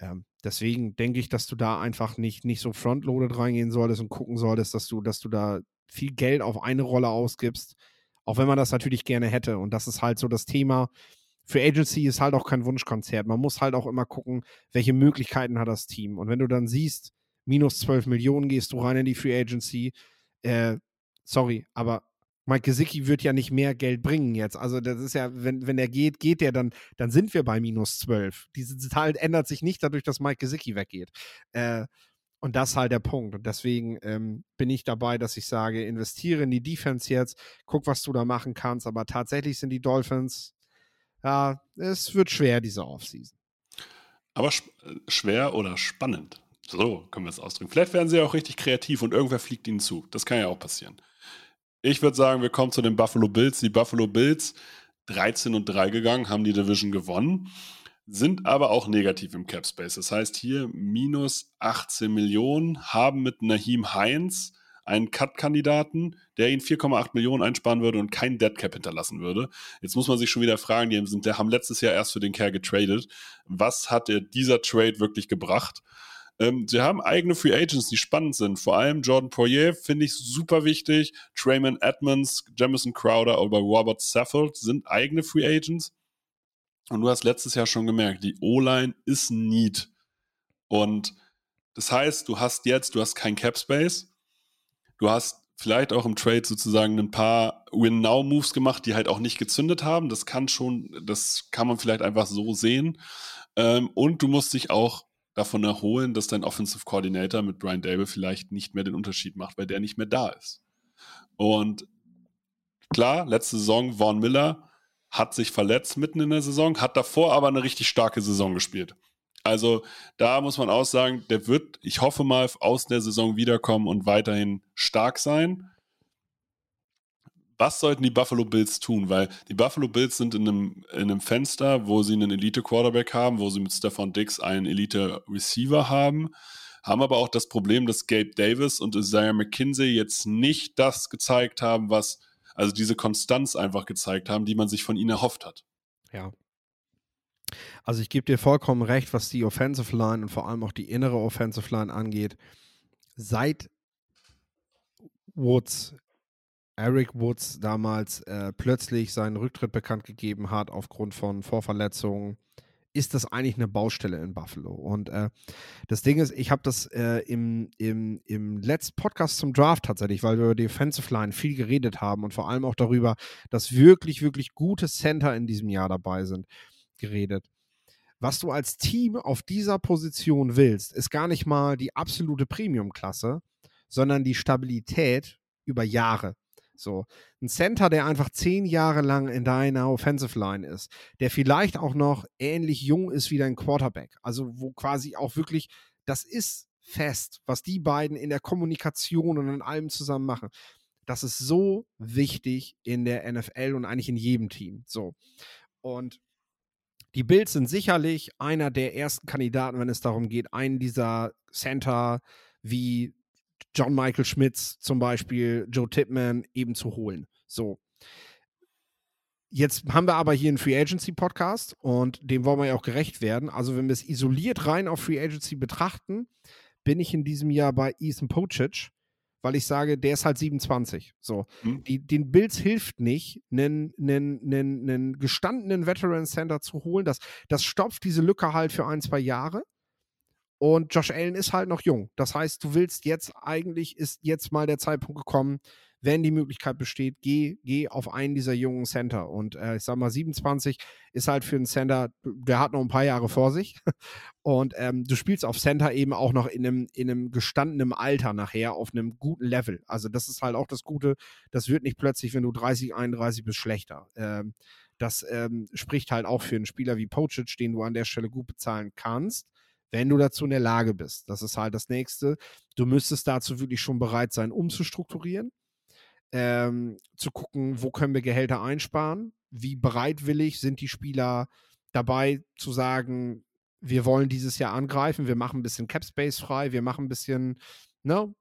Speaker 3: Ähm, deswegen denke ich, dass du da einfach nicht nicht so frontloaded reingehen solltest und gucken solltest, dass du dass du da viel Geld auf eine Rolle ausgibst, auch wenn man das natürlich gerne hätte. Und das ist halt so das Thema für Agency ist halt auch kein Wunschkonzert. Man muss halt auch immer gucken, welche Möglichkeiten hat das Team. Und wenn du dann siehst, minus 12 Millionen gehst du rein in die Free Agency, äh, sorry, aber Mike Gesicki wird ja nicht mehr Geld bringen jetzt. Also das ist ja, wenn, wenn er geht, geht der, dann, dann sind wir bei minus 12. Diese Zahl ändert sich nicht dadurch, dass Mike Gesicki weggeht. Äh, und das ist halt der Punkt. Und deswegen ähm, bin ich dabei, dass ich sage, investiere in die Defense jetzt, guck, was du da machen kannst. Aber tatsächlich sind die Dolphins ja, es wird schwer, diese Offseason.
Speaker 2: Aber sch schwer oder spannend. So können wir es ausdrücken. Vielleicht werden sie ja auch richtig kreativ und irgendwer fliegt ihnen zu. Das kann ja auch passieren. Ich würde sagen, wir kommen zu den Buffalo Bills. Die Buffalo Bills 13 und 3 gegangen, haben die Division gewonnen, sind aber auch negativ im Cap Space. Das heißt hier minus 18 Millionen, haben mit Nahim Heinz einen Cut-Kandidaten, der ihn 4,8 Millionen einsparen würde und kein Deadcap hinterlassen würde. Jetzt muss man sich schon wieder fragen, die haben letztes Jahr erst für den Kerl getradet. Was hat dieser Trade wirklich gebracht? Ähm, sie haben eigene Free Agents, die spannend sind. Vor allem Jordan Poirier finde ich super wichtig. Trayman Edmonds, Jamison Crowder oder Robert Saffold sind eigene Free Agents. Und du hast letztes Jahr schon gemerkt, die O-Line ist Need. Und das heißt, du hast jetzt, du hast kein Cap Space, Du hast vielleicht auch im Trade sozusagen ein paar Win-Now-Moves gemacht, die halt auch nicht gezündet haben. Das kann schon, das kann man vielleicht einfach so sehen. Ähm, und du musst dich auch davon erholen, dass dein Offensive Coordinator mit Brian Dable vielleicht nicht mehr den Unterschied macht, weil der nicht mehr da ist. Und klar, letzte Saison, Vaughn Miller hat sich verletzt mitten in der Saison, hat davor aber eine richtig starke Saison gespielt. Also da muss man auch sagen, der wird, ich hoffe mal, aus der Saison wiederkommen und weiterhin stark sein. Was sollten die Buffalo Bills tun? Weil die Buffalo Bills sind in einem, in einem Fenster, wo sie einen Elite-Quarterback haben, wo sie mit Stefan Dix einen Elite-Receiver haben, haben aber auch das Problem, dass Gabe Davis und Isaiah McKinsey jetzt nicht das gezeigt haben, was, also diese Konstanz einfach gezeigt haben, die man sich von ihnen erhofft hat.
Speaker 3: Ja, also ich gebe dir vollkommen recht, was die Offensive Line und vor allem auch die innere Offensive Line angeht. Seit Woods, Eric Woods damals äh, plötzlich seinen Rücktritt bekannt gegeben hat aufgrund von Vorverletzungen, ist das eigentlich eine Baustelle in Buffalo. Und äh, das Ding ist, ich habe das äh, im, im, im letzten Podcast zum Draft tatsächlich, weil wir über die Offensive Line viel geredet haben und vor allem auch darüber, dass wirklich, wirklich gute Center in diesem Jahr dabei sind, geredet. Was du als Team auf dieser Position willst, ist gar nicht mal die absolute Premium-Klasse, sondern die Stabilität über Jahre. So, ein Center, der einfach zehn Jahre lang in deiner Offensive Line ist, der vielleicht auch noch ähnlich jung ist wie dein Quarterback. Also, wo quasi auch wirklich, das ist fest, was die beiden in der Kommunikation und in allem zusammen machen. Das ist so wichtig in der NFL und eigentlich in jedem Team. So. Und die Bills sind sicherlich einer der ersten Kandidaten, wenn es darum geht, einen dieser Center wie John Michael Schmitz zum Beispiel, Joe Tipman eben zu holen. So. Jetzt haben wir aber hier einen Free Agency Podcast und dem wollen wir ja auch gerecht werden. Also, wenn wir es isoliert rein auf Free Agency betrachten, bin ich in diesem Jahr bei Ethan Pocic, weil ich sage, der ist halt 27. So. Hm. Die, den Bills hilft nicht, einen, einen, einen, einen gestandenen Veteran Center zu holen. Das, das stopft diese Lücke halt für ein, zwei Jahre. Und Josh Allen ist halt noch jung. Das heißt, du willst jetzt eigentlich, ist jetzt mal der Zeitpunkt gekommen, wenn die Möglichkeit besteht, geh, geh auf einen dieser jungen Center. Und äh, ich sag mal, 27 ist halt für einen Center, der hat noch ein paar Jahre vor sich. [LAUGHS] Und ähm, du spielst auf Center eben auch noch in einem, in einem gestandenen Alter nachher auf einem guten Level. Also, das ist halt auch das Gute. Das wird nicht plötzlich, wenn du 30, 31 bist, schlechter. Ähm, das ähm, spricht halt auch für einen Spieler wie Pocic, den du an der Stelle gut bezahlen kannst wenn du dazu in der Lage bist. Das ist halt das Nächste. Du müsstest dazu wirklich schon bereit sein, umzustrukturieren, ähm, zu gucken, wo können wir Gehälter einsparen, wie bereitwillig sind die Spieler dabei zu sagen, wir wollen dieses Jahr angreifen, wir machen ein bisschen Cap Space frei, wir machen ein bisschen, ne,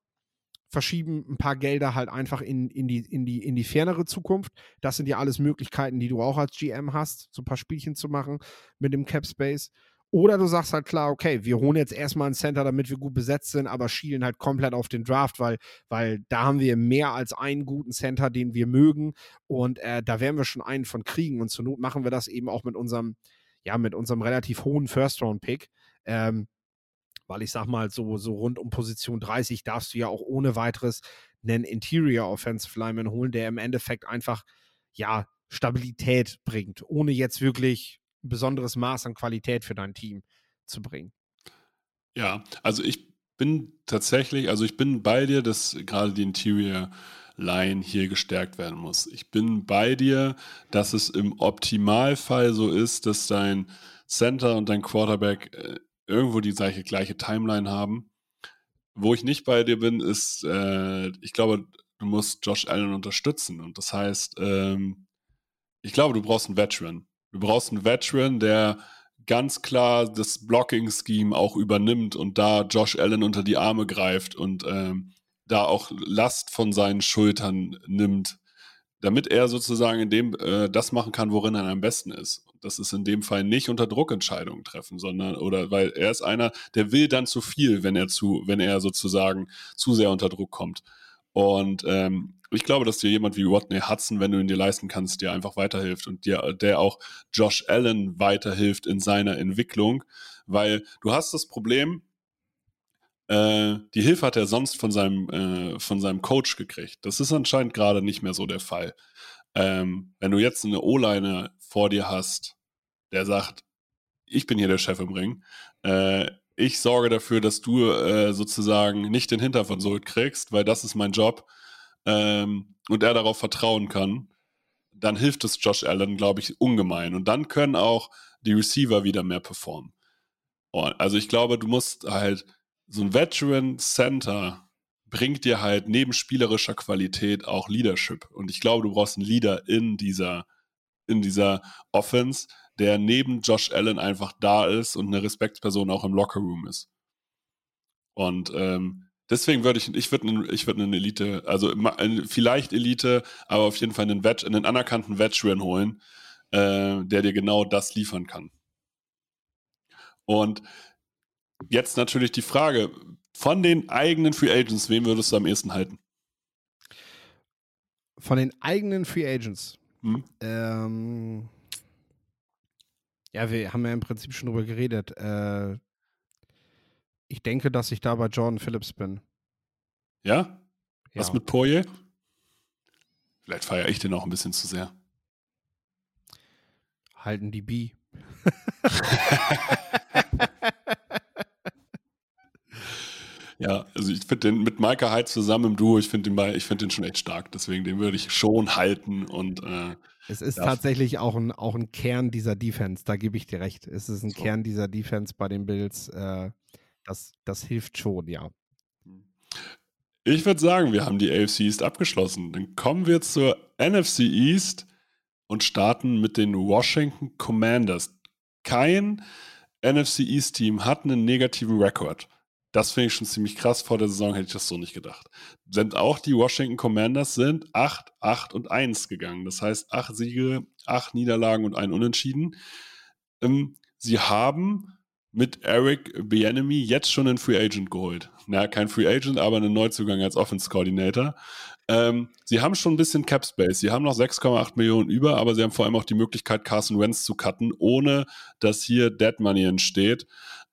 Speaker 3: verschieben ein paar Gelder halt einfach in, in, die, in, die, in die fernere Zukunft. Das sind ja alles Möglichkeiten, die du auch als GM hast, so ein paar Spielchen zu machen mit dem Cap Space. Oder du sagst halt klar, okay, wir holen jetzt erstmal ein Center, damit wir gut besetzt sind, aber schielen halt komplett auf den Draft, weil, weil da haben wir mehr als einen guten Center, den wir mögen. Und äh, da werden wir schon einen von kriegen. Und zur Not machen wir das eben auch mit unserem, ja, mit unserem relativ hohen First-Round-Pick. Ähm, weil ich sag mal, so, so rund um Position 30 darfst du ja auch ohne weiteres einen Interior Offensive Lineman holen, der im Endeffekt einfach, ja, Stabilität bringt, ohne jetzt wirklich besonderes Maß an Qualität für dein Team zu bringen.
Speaker 2: Ja, also ich bin tatsächlich, also ich bin bei dir, dass gerade die Interior Line hier gestärkt werden muss. Ich bin bei dir, dass es im Optimalfall so ist, dass dein Center und dein Quarterback äh, irgendwo die gleiche, gleiche Timeline haben. Wo ich nicht bei dir bin, ist, äh, ich glaube, du musst Josh Allen unterstützen. Und das heißt, ähm, ich glaube, du brauchst einen Veteran. Du brauchst einen Veteran, der ganz klar das Blocking-Scheme auch übernimmt und da Josh Allen unter die Arme greift und ähm, da auch Last von seinen Schultern nimmt, damit er sozusagen in dem äh, das machen kann, worin er am besten ist. Das ist in dem Fall nicht unter Druckentscheidungen treffen, sondern oder weil er ist einer, der will dann zu viel, wenn er zu, wenn er sozusagen zu sehr unter Druck kommt. Und ähm, ich glaube, dass dir jemand wie Rodney Hudson, wenn du ihn dir leisten kannst, dir einfach weiterhilft und dir, der auch Josh Allen weiterhilft in seiner Entwicklung, weil du hast das Problem, äh, die Hilfe hat er sonst von seinem, äh, von seinem Coach gekriegt. Das ist anscheinend gerade nicht mehr so der Fall. Ähm, wenn du jetzt eine O-Line vor dir hast, der sagt, ich bin hier der Chef im Ring, äh, ich sorge dafür, dass du äh, sozusagen nicht den Hintern zurückkriegst, weil das ist mein Job ähm, und er darauf vertrauen kann, dann hilft es Josh Allen, glaube ich, ungemein. Und dann können auch die Receiver wieder mehr performen. Also ich glaube, du musst halt so ein Veteran Center bringt dir halt neben spielerischer Qualität auch Leadership. Und ich glaube, du brauchst einen Leader in dieser, in dieser Offense, der neben Josh Allen einfach da ist und eine Respektsperson auch im Lockerroom ist. Und ähm, deswegen würde ich, ich würde ich würd eine Elite, also vielleicht Elite, aber auf jeden Fall einen, Vet, einen anerkannten Veteran holen, äh, der dir genau das liefern kann. Und jetzt natürlich die Frage, von den eigenen Free Agents, wem würdest du am ehesten halten?
Speaker 3: Von den eigenen Free Agents? Hm? Ähm, Ja, wir haben ja im Prinzip schon drüber geredet. Äh, ich denke, dass ich da bei Jordan Phillips bin.
Speaker 2: Ja? Was
Speaker 3: Ja.
Speaker 2: mit Poirier? Vielleicht feiere ich den auch ein bisschen zu sehr.
Speaker 3: Halten die B. [LAUGHS]
Speaker 2: Ja, also ich finde den mit Micah Hyde zusammen im Duo, ich finde den, ich find den schon echt stark. Deswegen den würde ich schon halten und äh,
Speaker 3: Es ist tatsächlich auch ein, auch ein Kern dieser Defense, da gebe ich dir recht. Es ist ein
Speaker 2: So.
Speaker 3: Kern dieser Defense bei den Bills. Äh, das, das hilft schon, ja.
Speaker 2: Ich würde sagen, wir haben die AFC East abgeschlossen. Dann kommen wir zur NFC East und starten mit den Washington Commanders. Kein NFC East Team hat einen negativen Rekord. Das finde ich schon ziemlich krass. Vor der Saison hätte ich das so nicht gedacht. Sind auch die Washington Commanders sind 8, 8 und 1 gegangen. Das heißt, 8 Siege, 8 Niederlagen und ein Unentschieden. Ähm, sie haben mit Eric Bienemy jetzt schon einen Free Agent geholt. Na, kein Free Agent, aber einen Neuzugang als Offense Coordinator. Ähm, sie haben schon ein bisschen Cap Space. Sie haben noch 6,8 Millionen über, aber sie haben vor allem auch die Möglichkeit, Carson Wentz zu cutten, ohne dass hier Dead Money entsteht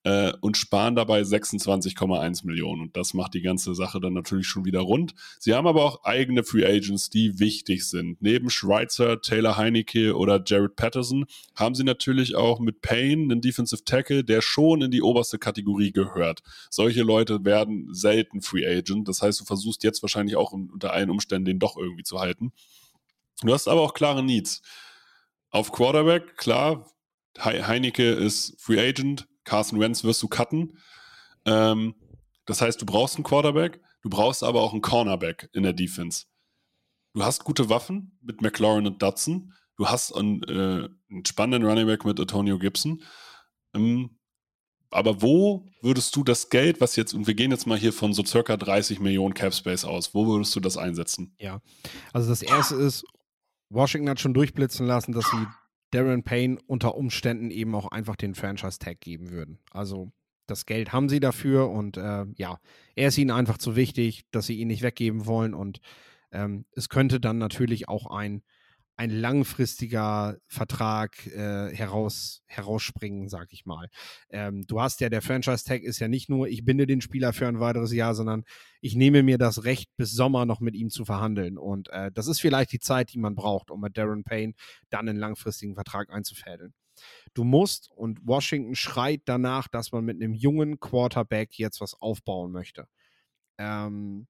Speaker 2: äh, und sparen dabei 26,1 Millionen. Und das macht die ganze Sache dann natürlich schon wieder rund. Sie haben aber auch eigene Free Agents, die wichtig sind. Neben Schweitzer, Taylor Heinecke oder Jared Patterson haben sie natürlich auch mit Payne einen Defensive Tackle, der schon in die oberste Kategorie gehört. Solche Leute werden selten Free Agent. Das heißt, du versuchst jetzt wahrscheinlich auch unter allen Umständen den doch irgendwie zu halten. Du hast aber auch klare Needs. Auf Quarterback, klar, He- Heinecke ist Free Agent, Carson Wentz wirst du cutten. Ähm, das heißt, du brauchst einen Quarterback, du brauchst aber auch einen Cornerback in der Defense. Du hast gute Waffen mit McLaurin und Dutson. Du hast einen, äh, einen spannenden Running Back mit Antonio Gibson. Ähm, aber wo würdest du das Geld, was jetzt, und wir gehen jetzt mal hier von so circa 30 Millionen Cap Space aus, wo würdest du das einsetzen?
Speaker 3: Also das erste ist, Washington hat schon durchblitzen lassen, dass sie Darren Payne unter Umständen eben auch einfach den Franchise-Tag geben würden. Also das Geld haben sie dafür und äh, ja, er ist ihnen einfach zu wichtig, dass sie ihn nicht weggeben wollen und ähm, es könnte dann natürlich auch ein, ein langfristiger Vertrag äh, heraus, herausspringen, sag ich mal. Ähm, du hast ja, der Franchise-Tag ist ja nicht nur, ich binde den Spieler für ein weiteres Jahr, sondern ich nehme mir das Recht, bis Sommer noch mit ihm zu verhandeln. Und äh, das ist vielleicht die Zeit, die man braucht, um mit Darren Payne dann einen langfristigen Vertrag einzufädeln. Du musst, und Washington schreit danach, dass man mit einem jungen Quarterback jetzt was aufbauen möchte. Ähm,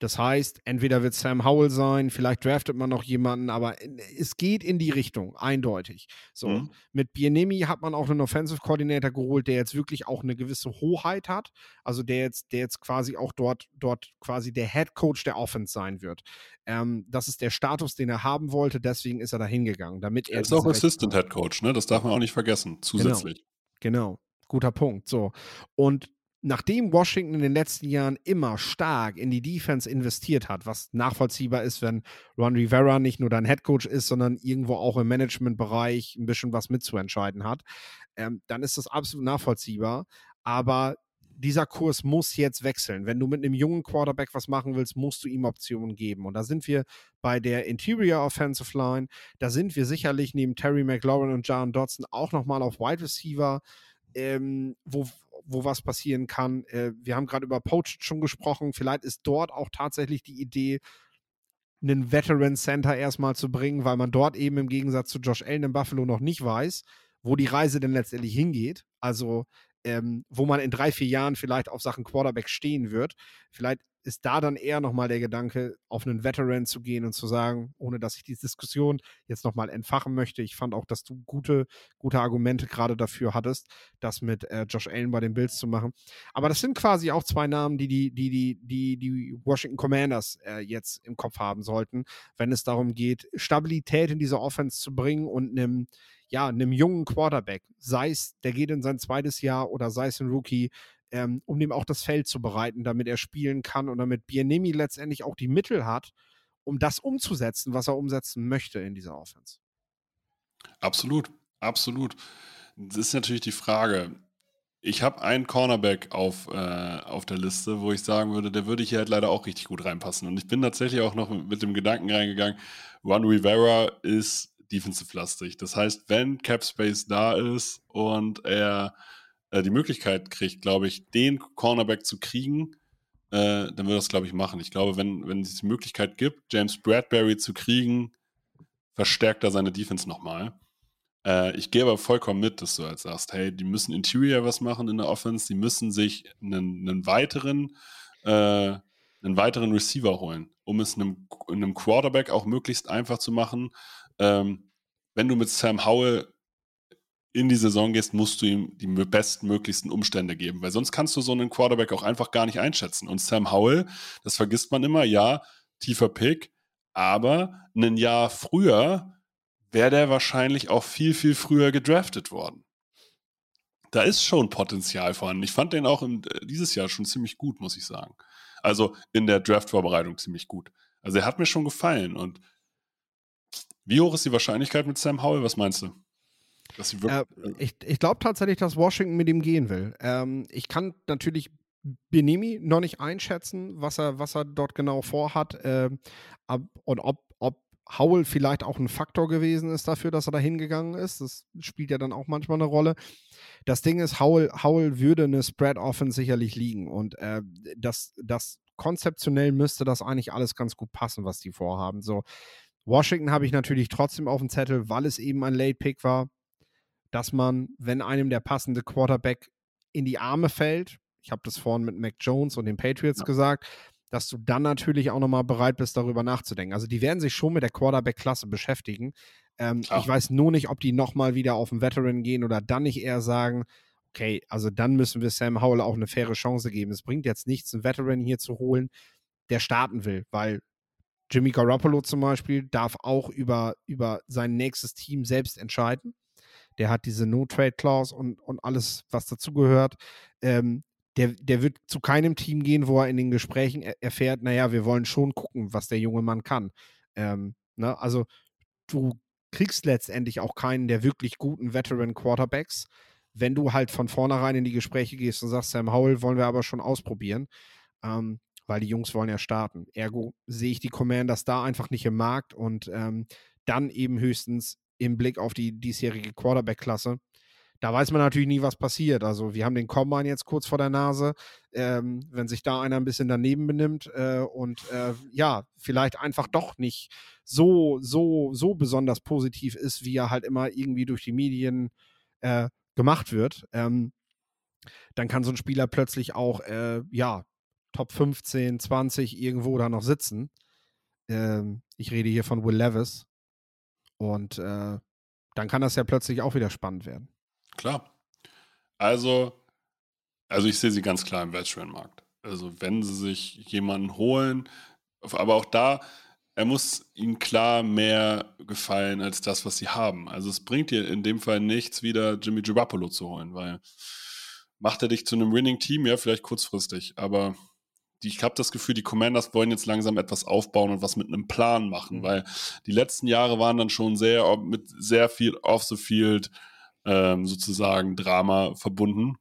Speaker 3: das heißt, entweder wird Sam Howell sein, vielleicht draftet man noch jemanden, aber es geht in die Richtung, eindeutig. So,
Speaker 2: Mhm.
Speaker 3: mit Bienemi hat man auch einen Offensive Coordinator geholt, der jetzt wirklich auch eine gewisse Hoheit hat. Also der jetzt, der jetzt quasi auch dort, dort quasi der Head Coach der Offense sein wird. Ähm, das ist der Status, den er haben wollte, deswegen ist er da hingegangen, damit er.
Speaker 2: Er ist auch Assistant Head Coach, ne? Das darf man auch nicht vergessen, zusätzlich.
Speaker 3: Genau, guter Punkt. So. Und nachdem Washington in den letzten Jahren immer stark in die Defense investiert hat, was nachvollziehbar ist, wenn Ron Rivera nicht nur dein Headcoach ist, sondern irgendwo auch im Managementbereich ein bisschen was mitzuentscheiden hat, ähm, dann ist das absolut nachvollziehbar. Aber dieser Kurs muss jetzt wechseln. Wenn du mit einem jungen Quarterback was machen willst, musst du ihm Optionen geben. Und da sind wir bei der Interior Offensive Line. Da sind wir sicherlich neben Terry McLaurin und John Dodson auch nochmal auf Wide Receiver, ähm, wo, wo was passieren kann. Äh, wir haben gerade über Poached schon gesprochen. Vielleicht ist dort auch tatsächlich die Idee, einen Veteran Center erstmal zu bringen, weil man dort eben im Gegensatz zu Josh Allen in Buffalo noch nicht weiß, wo die Reise denn letztendlich hingeht. Also ähm, wo man in drei, vier Jahren vielleicht auf Sachen Quarterback stehen wird. Vielleicht ist da dann eher nochmal der Gedanke, auf einen Veteran zu gehen und zu sagen, ohne dass ich die Diskussion jetzt nochmal entfachen möchte. Ich fand auch, dass du gute, gute Argumente gerade dafür hattest, das mit äh, Josh Allen bei den Bills zu machen. Aber das sind quasi auch zwei Namen, die die, die, die, die, die Washington Commanders äh, jetzt im Kopf haben sollten, wenn es darum geht, Stabilität in diese Offense zu bringen und einem ja, einem jungen Quarterback, sei es, der geht in sein zweites Jahr oder sei es ein Rookie, ähm, um dem auch das Feld zu bereiten, damit er spielen kann und damit Bienemi letztendlich auch die Mittel hat, um das umzusetzen, was er umsetzen möchte in dieser Offense.
Speaker 2: Absolut, absolut. Das ist natürlich die Frage. Ich habe einen Cornerback auf, äh, auf der Liste, wo ich sagen würde, der würde hier halt leider auch richtig gut reinpassen. Und ich bin tatsächlich auch noch mit dem Gedanken reingegangen, Juan Rivera ist defensive-lastig. Das heißt, wenn Cap Space da ist und er äh, die Möglichkeit kriegt, glaube ich, den Cornerback zu kriegen, äh, dann wird das, glaube ich, machen. Ich glaube, wenn, wenn es die Möglichkeit gibt, James Bradbury zu kriegen, verstärkt er seine Defense nochmal. Äh, ich gehe aber vollkommen mit, dass du halt sagst, hey, die müssen Interior was machen in der Offense, die müssen sich einen, einen weiteren, äh, einen weiteren Receiver holen, um es einem, einem Quarterback auch möglichst einfach zu machen. Ähm, wenn du mit Sam Howell in die Saison gehst, musst du ihm die bestmöglichsten Umstände geben, weil sonst kannst du so einen Quarterback auch einfach gar nicht einschätzen. Und Sam Howell, das vergisst man immer, ja, tiefer Pick, aber ein Jahr früher wäre der wahrscheinlich auch viel, viel früher gedraftet worden. Da ist schon Potenzial vorhanden. Ich fand den auch im, äh, dieses Jahr schon ziemlich gut, muss ich sagen. Also in der Draft-Vorbereitung ziemlich gut. Also er hat mir schon gefallen. Und wie hoch ist die Wahrscheinlichkeit mit Sam Howell? Was meinst du?
Speaker 3: Äh, ich ich glaube tatsächlich, dass Washington mit ihm gehen will. Ähm, ich kann natürlich Benemi noch nicht einschätzen, was er, was er dort genau vorhat äh, ab, und ob, ob Howell vielleicht auch ein Faktor gewesen ist dafür, dass er da hingegangen ist. Das spielt ja dann auch manchmal eine Rolle. Das Ding ist, Howell, Howell würde eine Spread-Offense sicherlich liegen und äh, das, das konzeptionell müsste das eigentlich alles ganz gut passen, was die vorhaben. So, Washington habe ich natürlich trotzdem auf dem Zettel, weil es eben ein Late-Pick war, dass man, wenn einem der passende Quarterback in die Arme fällt, ich habe das vorhin mit Mac Jones und den Patriots ja. gesagt, dass du dann natürlich auch nochmal bereit bist, darüber nachzudenken. Also die werden sich schon mit der Quarterback-Klasse beschäftigen. Ähm, ich weiß nur nicht, ob die nochmal wieder auf den Veteran gehen oder dann nicht eher sagen, okay, also dann müssen wir Sam Howell auch eine faire Chance geben. Es bringt jetzt nichts, einen Veteran hier zu holen, der starten will, weil Jimmy Garoppolo zum Beispiel darf auch über, über sein nächstes Team selbst entscheiden. Der hat diese No-Trade-Clause und, und alles, was dazugehört. Ähm, der, der wird zu keinem Team gehen, wo er in den Gesprächen erfährt, naja, wir wollen schon gucken, was der junge Mann kann. Ähm, ne? Also du kriegst letztendlich auch keinen der wirklich guten Veteran Quarterbacks, wenn du halt von vornherein in die Gespräche gehst und sagst, Sam Howell wollen wir aber schon ausprobieren, ähm, weil die Jungs wollen ja starten. Ergo sehe ich die Commanders da einfach nicht im Markt und ähm, dann eben höchstens im Blick auf die diesjährige Quarterback-Klasse da weiß man natürlich nie, was passiert. Also wir haben den Combine jetzt kurz vor der Nase. Ähm, wenn sich da einer ein bisschen daneben benimmt äh, und äh, ja, vielleicht einfach doch nicht so, so, so besonders positiv ist, wie er halt immer irgendwie durch die Medien äh, gemacht wird, ähm, dann kann so ein Spieler plötzlich auch, äh, ja, Top 15, 20 irgendwo da noch sitzen. Ähm, ich rede hier von Will Levis. Und äh, dann kann das ja plötzlich auch wieder spannend werden.
Speaker 2: Klar. Also, also ich sehe sie ganz klar im Veteran-Markt. Also wenn sie sich jemanden holen, aber auch da, er muss ihnen klar mehr gefallen als das, was sie haben. Also es bringt dir in dem Fall nichts, wieder Jimmy Garoppolo zu holen, weil macht er dich zu einem Winning-Team? Ja, vielleicht kurzfristig, aber ich habe das Gefühl, die Commanders wollen jetzt langsam etwas aufbauen und was mit einem Plan machen, mhm. weil die letzten Jahre waren dann schon sehr mit sehr viel off the field ähm, sozusagen Drama verbunden.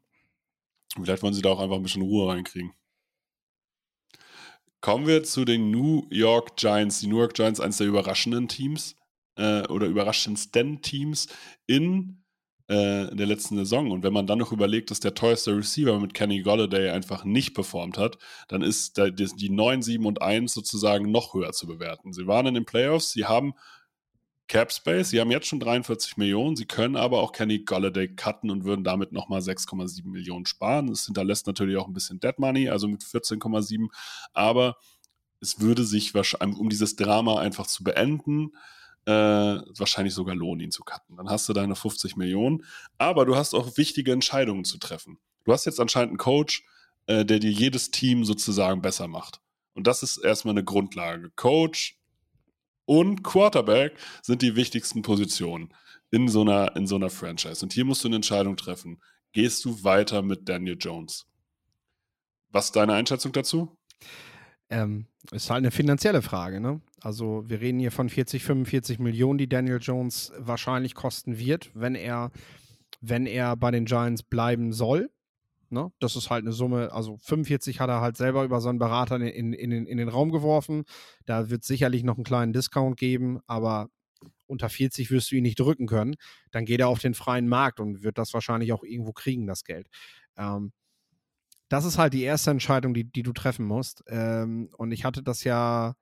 Speaker 2: Vielleicht wollen sie da auch einfach ein bisschen Ruhe reinkriegen. Kommen wir zu den New York Giants. Die New York Giants, eines der überraschenden Teams äh, oder überraschendsten Teams in äh, der letzten Saison. Und wenn man dann noch überlegt, dass der teuerste Receiver mit Kenny Golladay einfach nicht performt hat, dann ist die 9, 7 und 1 sozusagen noch höher zu bewerten. Sie waren in den Playoffs, sie haben Cap Space. Sie haben jetzt schon 43 Millionen. Sie können aber auch Kenny Golladay cutten und würden damit nochmal 6,7 Millionen sparen. Das hinterlässt natürlich auch ein bisschen Dead Money, also mit 14,7. Aber es würde sich wahrscheinlich, um dieses Drama einfach zu beenden, äh, wahrscheinlich sogar lohnen, ihn zu cutten. Dann hast du deine 50 Millionen. Aber du hast auch wichtige Entscheidungen zu treffen. Du hast jetzt anscheinend einen Coach, äh, der dir jedes Team sozusagen besser macht. Und das ist erstmal eine Grundlage. Coach, und Quarterback sind die wichtigsten Positionen in so einer, in so einer Franchise. Und hier musst du eine Entscheidung treffen. Gehst du weiter mit Daniel Jones? Was ist deine Einschätzung dazu?
Speaker 3: Ähm, ist halt eine finanzielle Frage. Ne? Also wir reden hier von 40, 45 Millionen, die Daniel Jones wahrscheinlich kosten wird, wenn er, wenn er bei den Giants bleiben soll. Ne? Das ist halt eine Summe, also 45 hat er halt selber über seinen Berater in, in, in, den, in den Raum geworfen. Da wird sicherlich noch einen kleinen Discount geben, aber unter 40 wirst du ihn nicht drücken können, dann geht er auf den freien Markt und wird das wahrscheinlich auch irgendwo kriegen, das Geld. Ähm, das ist halt die erste Entscheidung, die, die du treffen musst. Ähm, und ich hatte das ja,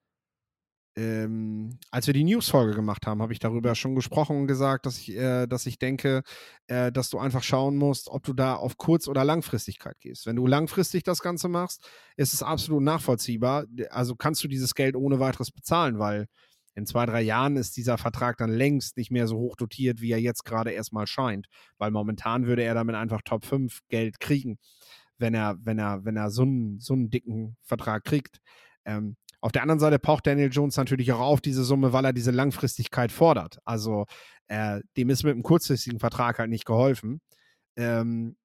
Speaker 3: ähm, als wir die News-Folge gemacht haben, habe ich darüber schon gesprochen und gesagt, dass ich, äh, dass ich denke, äh, dass du einfach schauen musst, ob du da auf Kurz- oder Langfristigkeit gehst. Wenn du langfristig das Ganze machst, ist es absolut nachvollziehbar. Also kannst du dieses Geld ohne weiteres bezahlen, weil in zwei, drei Jahren ist dieser Vertrag dann längst nicht mehr so hoch dotiert, wie er jetzt gerade erstmal scheint. Weil momentan würde er damit einfach Top 5 Geld kriegen, wenn er, wenn er, wenn er so einen, so einen dicken Vertrag kriegt. Ähm, auf der anderen Seite pocht Daniel Jones natürlich auch auf diese Summe, weil er diese Langfristigkeit fordert. Also äh, dem ist mit einem kurzfristigen Vertrag halt nicht geholfen. Ähm,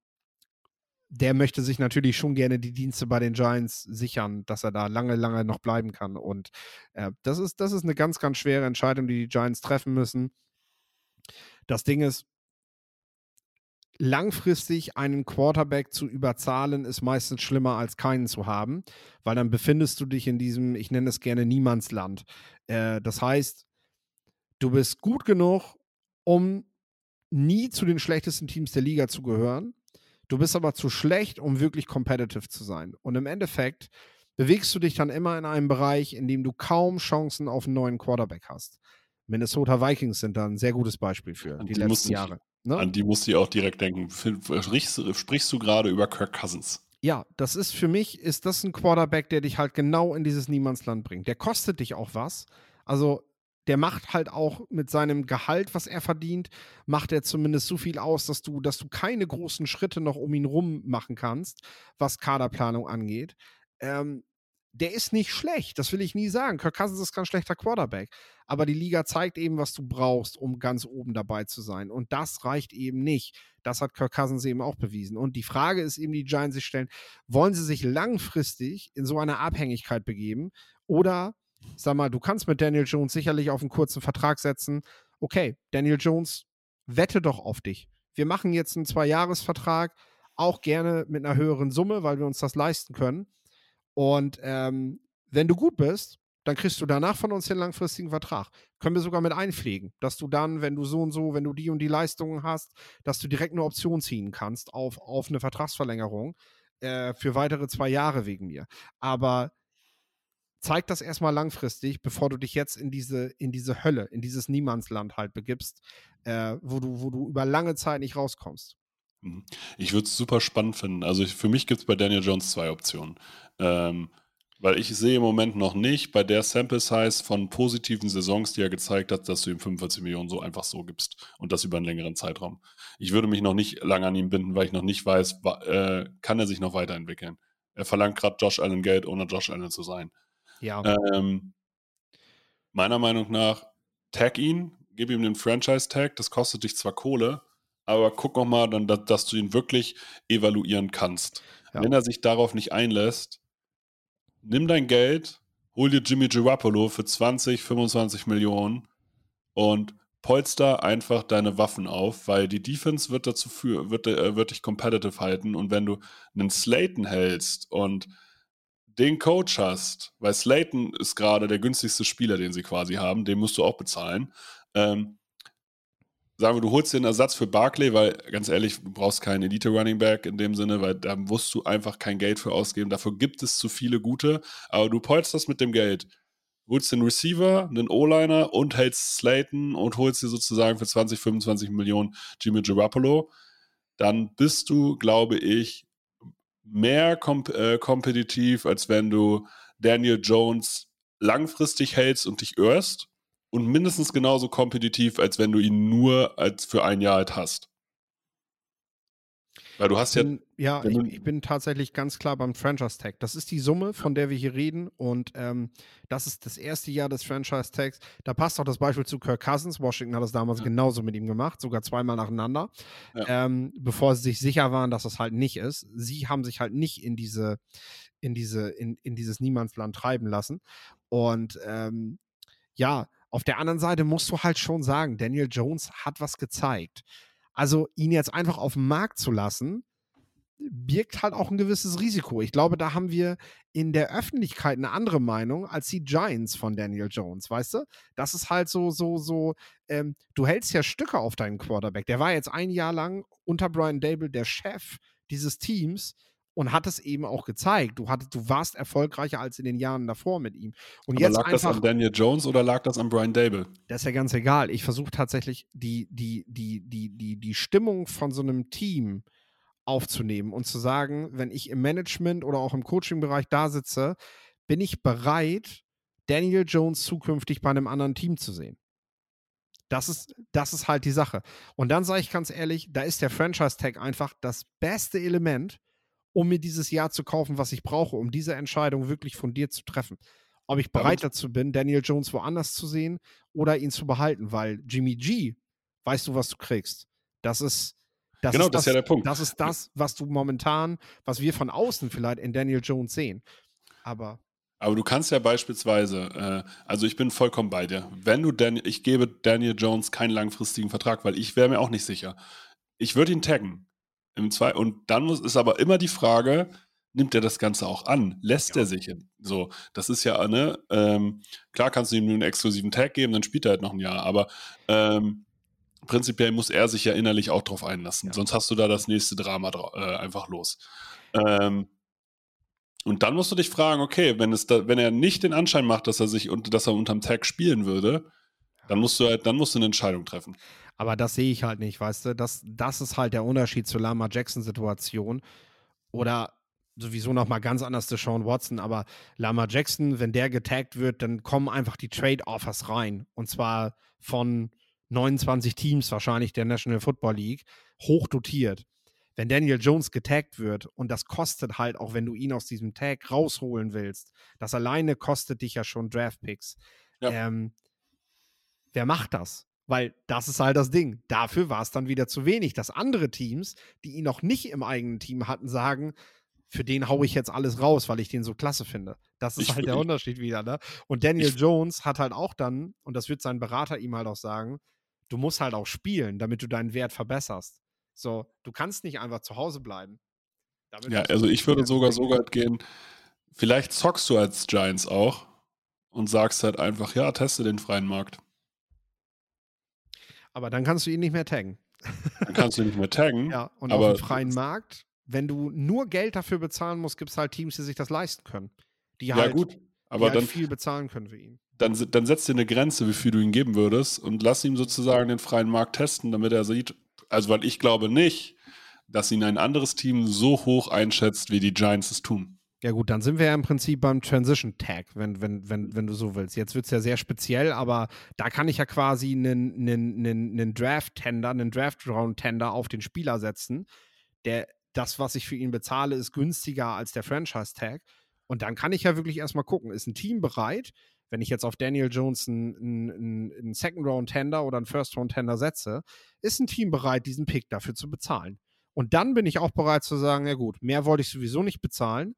Speaker 3: der möchte sich natürlich schon gerne die Dienste bei den Giants sichern, dass er da lange, lange noch bleiben kann. Und äh, das, ist, das ist eine ganz, ganz schwere Entscheidung, die die Giants treffen müssen. Das Ding ist, langfristig einen Quarterback zu überzahlen, ist meistens schlimmer als keinen zu haben, weil dann befindest du dich in diesem, ich nenne es gerne Niemandsland. Äh, das heißt, du bist gut genug, um nie zu den schlechtesten Teams der Liga zu gehören Du bist aber zu schlecht, um wirklich competitive zu sein. Und im Endeffekt bewegst du dich dann immer in einem Bereich, in dem du kaum Chancen auf einen neuen Quarterback hast. Minnesota Vikings sind da ein sehr gutes Beispiel für die, die letzten Jahre.
Speaker 2: Ne? An die musst du auch direkt denken. Sprichst, sprichst du gerade über Kirk Cousins?
Speaker 3: Ja, das ist für mich, ist das ein Quarterback, der dich halt genau in dieses Niemandsland bringt. Der kostet dich auch was. Also der macht halt auch mit seinem Gehalt, was er verdient, macht er zumindest so viel aus, dass du, dass du keine großen Schritte noch um ihn rum machen kannst, was Kaderplanung angeht. Ähm, der ist nicht schlecht, das will ich nie sagen. Kirk Cousins ist kein schlechter Quarterback. Aber die Liga zeigt eben, was du brauchst, um ganz oben dabei zu sein. Und das reicht eben nicht. Das hat Kirk Cousins eben auch bewiesen. Und die Frage ist eben, die Giants sich stellen, wollen sie sich langfristig in so eine Abhängigkeit begeben oder sag mal, du kannst mit Daniel Jones sicherlich auf einen kurzen Vertrag setzen. Okay, Daniel Jones, wette doch auf dich. Wir machen jetzt einen Zwei-Jahres-Vertrag, auch gerne mit einer höheren Summe, weil wir uns das leisten können. Und ähm, wenn du gut bist, dann kriegst du danach von uns den langfristigen Vertrag. Können wir sogar mit einpflegen, dass du dann, wenn du so und so, wenn du die und die Leistungen hast, dass du direkt eine Option ziehen kannst auf, auf eine Vertragsverlängerung äh, für weitere zwei Jahre wegen mir. Aber zeig das erstmal langfristig, bevor du dich jetzt in diese, in diese Hölle, in dieses Niemandsland halt begibst, äh, wo, du, wo du über lange Zeit nicht rauskommst.
Speaker 2: Mhm. Ich würde es super spannend finden. Also ich, für mich gibt es bei Daniel Jones zwei Optionen. Ähm, weil ich sehe im Moment noch nicht bei der Sample Size von positiven Saisons, die er gezeigt hat, dass du ihm 45 Millionen so einfach so gibst und das über einen längeren Zeitraum. Ich würde mich noch nicht lange an ihm binden, weil ich noch nicht weiß, äh, kann er sich noch weiterentwickeln. Er verlangt gerade Josh Allen Geld, ohne Josh Allen zu sein.
Speaker 3: Ja.
Speaker 2: Ähm, meiner Meinung nach, tag ihn, gib ihm den Franchise-Tag, das kostet dich zwar Kohle, aber guck noch mal, dann, dass, dass du ihn wirklich evaluieren kannst. Ja. Wenn er sich darauf nicht einlässt, nimm dein Geld, hol dir Jimmy Garoppolo für 20, 25 Millionen und polster einfach deine Waffen auf, weil die Defense wird dazu für, wird, äh, wird dich competitive halten und wenn du einen Slayton hältst und den Coach hast, weil Slayton ist gerade der günstigste Spieler, den sie quasi haben, den musst du auch bezahlen. Ähm, sagen wir, du holst den Ersatz für Barclay, weil ganz ehrlich, du brauchst keinen Elite Running Back in dem Sinne, weil da musst du einfach kein Geld für ausgeben. Dafür gibt es zu viele gute, aber du polsterst mit dem Geld. Holst den Receiver, einen O-Liner und hältst Slayton und holst dir sozusagen für 20, 25 Millionen Jimmy Garoppolo. Dann bist du, glaube ich, mehr komp äh, kompetitiv, als wenn du Daniel Jones langfristig hältst und dich irrst und mindestens genauso kompetitiv, als wenn du ihn nur als für ein Jahr halt hast. Weil du hast ja.
Speaker 3: Ja, ich, ich, bin tatsächlich ganz klar beim Franchise Tag. Das ist die Summe, von der wir hier reden. Und ähm, das ist das erste Jahr des Franchise Tags. Da passt auch das Beispiel zu Kirk Cousins. Washington hat das damals ja. genauso mit ihm gemacht, sogar zweimal nacheinander, ja. ähm, bevor sie sich sicher waren, dass das halt nicht ist. Sie haben sich halt nicht in diese, in diese, in, in dieses Niemandsland treiben lassen. Und ähm, ja, auf der anderen Seite musst du halt schon sagen, Daniel Jones hat was gezeigt. Also ihn jetzt einfach auf den Markt zu lassen, birgt halt auch ein gewisses Risiko. Ich glaube, da haben wir in der Öffentlichkeit eine andere Meinung als die Giants von Daniel Jones, weißt du? Das ist halt so, so, so, ähm, du hältst ja Stücke auf deinen Quarterback. Der war jetzt ein Jahr lang unter Brian Dable der Chef dieses Teams und hat es eben auch gezeigt. Du, hattest, du warst erfolgreicher als in den Jahren davor mit ihm. Und
Speaker 2: Aber
Speaker 3: jetzt
Speaker 2: lag
Speaker 3: einfach,
Speaker 2: das an Daniel Jones oder lag das an Brian Dable?
Speaker 3: das ist ja ganz egal. Ich versuche tatsächlich die, die, die, die, die, die Stimmung von so einem Team aufzunehmen und zu sagen, wenn ich im Management oder auch im Coaching-Bereich da sitze, bin ich bereit, Daniel Jones zukünftig bei einem anderen Team zu sehen. Das ist, das ist halt die Sache. Und dann sage ich ganz ehrlich, da ist der Franchise-Tag einfach das beste Element, um mir dieses Jahr zu kaufen, was ich brauche, um diese Entscheidung wirklich fundiert zu treffen. Ob ich bereit dazu bin, Daniel Jones woanders zu sehen oder ihn zu behalten, weil Jimmy G, weißt du, was du kriegst. Das ist, das
Speaker 2: Genau,
Speaker 3: ist
Speaker 2: das ist ja der Punkt.
Speaker 3: Das ist das, was du momentan, was wir von außen vielleicht in Daniel Jones sehen. Aber
Speaker 2: Aber du kannst ja beispielsweise, äh, also ich bin vollkommen bei dir. Wenn du Dan ich gebe Daniel Jones keinen langfristigen Vertrag, weil ich wäre mir auch nicht sicher. Ich würde ihn taggen. Im zwei und dann muss, ist aber immer die Frage, nimmt er das Ganze auch an? Lässt er sich hin? So, das ist ja, ne, ähm, klar kannst du ihm nur einen exklusiven Tag geben, dann spielt er halt noch ein Jahr, aber ähm, prinzipiell muss er sich ja innerlich auch drauf einlassen.
Speaker 3: Ja.
Speaker 2: Sonst hast du da das nächste Drama äh, einfach los. Ähm, und dann musst du dich fragen, okay, wenn, es da, wenn er nicht den Anschein macht, dass er sich und dass er unterm Tag spielen würde, dann musst du halt, dann musst du eine Entscheidung treffen.
Speaker 3: Aber das sehe ich halt nicht, weißt du? Das, das ist halt der Unterschied zur Lama Jackson-Situation. Oder sowieso nochmal ganz anders zu Sean Watson. Aber Lama Jackson, wenn der getaggt wird, dann kommen einfach die Trade-Offers rein. Und zwar von 29 Teams wahrscheinlich der National Football League, hoch dotiert. Wenn Daniel Jones getaggt wird und das kostet halt, auch wenn du ihn aus diesem Tag rausholen willst, das alleine kostet dich ja schon Draft-Picks.
Speaker 2: Ja.
Speaker 3: Ähm, wer macht das? Weil das ist halt das Ding. Dafür war es dann wieder zu wenig, dass andere Teams, die ihn noch nicht im eigenen Team hatten, sagen, für den haue ich jetzt alles raus, weil ich den so klasse finde. Das ist
Speaker 2: Ich
Speaker 3: halt der Unterschied wieder, ne? Und Daniel Jones hat halt auch dann, und das wird sein Berater ihm halt auch sagen, du musst halt auch spielen, damit du deinen Wert verbesserst. So, du kannst nicht einfach zu Hause bleiben. Damit
Speaker 2: Ja, also ich würde sogar so weit gehen, vielleicht zockst du als Giants auch und sagst halt einfach, ja, teste den freien Markt.
Speaker 3: Aber dann kannst du ihn nicht mehr taggen.
Speaker 2: Dann kannst du nicht mehr taggen. [LAUGHS]
Speaker 3: Ja, und
Speaker 2: aber
Speaker 3: auf dem freien Markt, wenn du nur Geld dafür bezahlen musst, gibt es halt Teams, die sich das leisten können. Die
Speaker 2: Ja,
Speaker 3: halt,
Speaker 2: gut.
Speaker 3: die
Speaker 2: Aber
Speaker 3: halt
Speaker 2: dann,
Speaker 3: viel bezahlen können für ihn.
Speaker 2: dann, dann setzt dir eine Grenze, wie viel du ihm geben würdest und lass ihm sozusagen den freien Markt testen, damit er sieht, also weil ich glaube nicht, dass ihn ein anderes Team so hoch einschätzt, wie die Giants es tun.
Speaker 3: Ja gut, dann sind wir ja im Prinzip beim Transition Tag, wenn, wenn, wenn, wenn du so willst. Jetzt wird es ja sehr speziell, aber da kann ich ja quasi einen, einen, einen, einen Draft-Tender, einen Draft-Round-Tender auf den Spieler setzen. Der, das, was ich für ihn bezahle, ist günstiger als der Franchise-Tag. Und dann kann ich ja wirklich erstmal gucken, ist ein Team bereit, wenn ich jetzt auf Daniel Jones einen, einen, einen Second-Round-Tender oder einen First-Round-Tender setze, ist ein Team bereit, diesen Pick dafür zu bezahlen. Und dann bin ich auch bereit zu sagen, ja gut, mehr wollte ich sowieso nicht bezahlen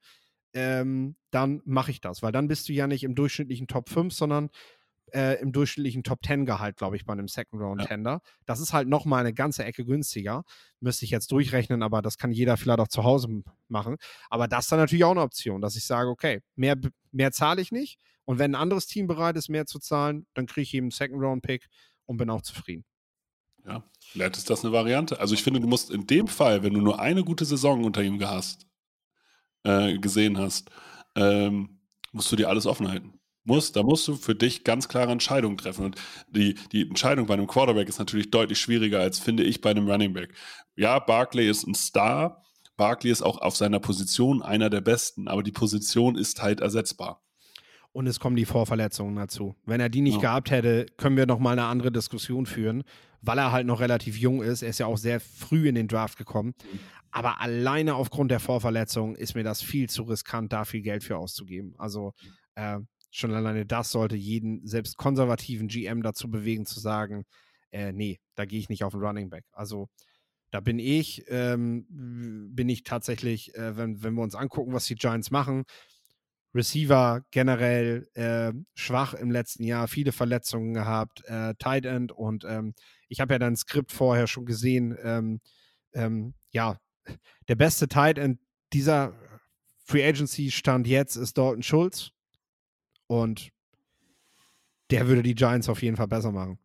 Speaker 3: ähm, dann mache ich das. Weil dann bist du ja nicht im durchschnittlichen Top 5, sondern äh, im durchschnittlichen Top 10 Gehalt, glaube ich, bei einem Second Round Tender. Das ist halt nochmal eine ganze Ecke günstiger. Müsste ich jetzt durchrechnen, aber das kann jeder vielleicht auch zu Hause machen. Aber das ist dann natürlich auch eine Option, dass ich sage, okay, mehr, mehr zahle ich nicht. Und wenn ein anderes Team bereit ist, mehr zu zahlen, dann kriege ich eben einen Second Round Pick und bin auch zufrieden.
Speaker 2: Ja, vielleicht ist das eine Variante. Also ich finde, du musst in dem Fall, wenn du nur eine gute Saison unter ihm gehast, äh, gesehen hast, ähm, musst du dir alles offen halten. Musst, da musst du für dich ganz klare Entscheidungen treffen. Und die, die Entscheidung bei einem Quarterback ist natürlich deutlich schwieriger als, finde ich, bei einem Running Back. Ja, Barkley ist ein Star. Barkley ist auch auf seiner Position einer der besten, aber die Position ist halt ersetzbar.
Speaker 3: Und es kommen die Vorverletzungen dazu. Wenn er die nicht
Speaker 2: Ja.
Speaker 3: gehabt hätte, können wir noch mal eine andere Diskussion führen, weil er halt noch relativ jung ist. Er ist ja auch sehr früh in den Draft gekommen. Aber alleine aufgrund der Vorverletzung ist mir das viel zu riskant, da viel Geld für auszugeben. Also äh, schon alleine das sollte jeden, selbst konservativen GM dazu bewegen, zu sagen, äh, nee, da gehe ich nicht auf den Running Back. Also da bin ich, ähm, bin ich tatsächlich, äh, wenn, wenn wir uns angucken, was die Giants machen, Receiver generell äh, schwach im letzten Jahr, viele Verletzungen gehabt, äh, Tight End und ähm, ich habe ja dein Skript vorher schon gesehen. Ähm, ähm, ja, der beste Tight End dieser Free Agency Stand jetzt ist Dalton Schulz. Und der würde die Giants auf jeden Fall besser machen.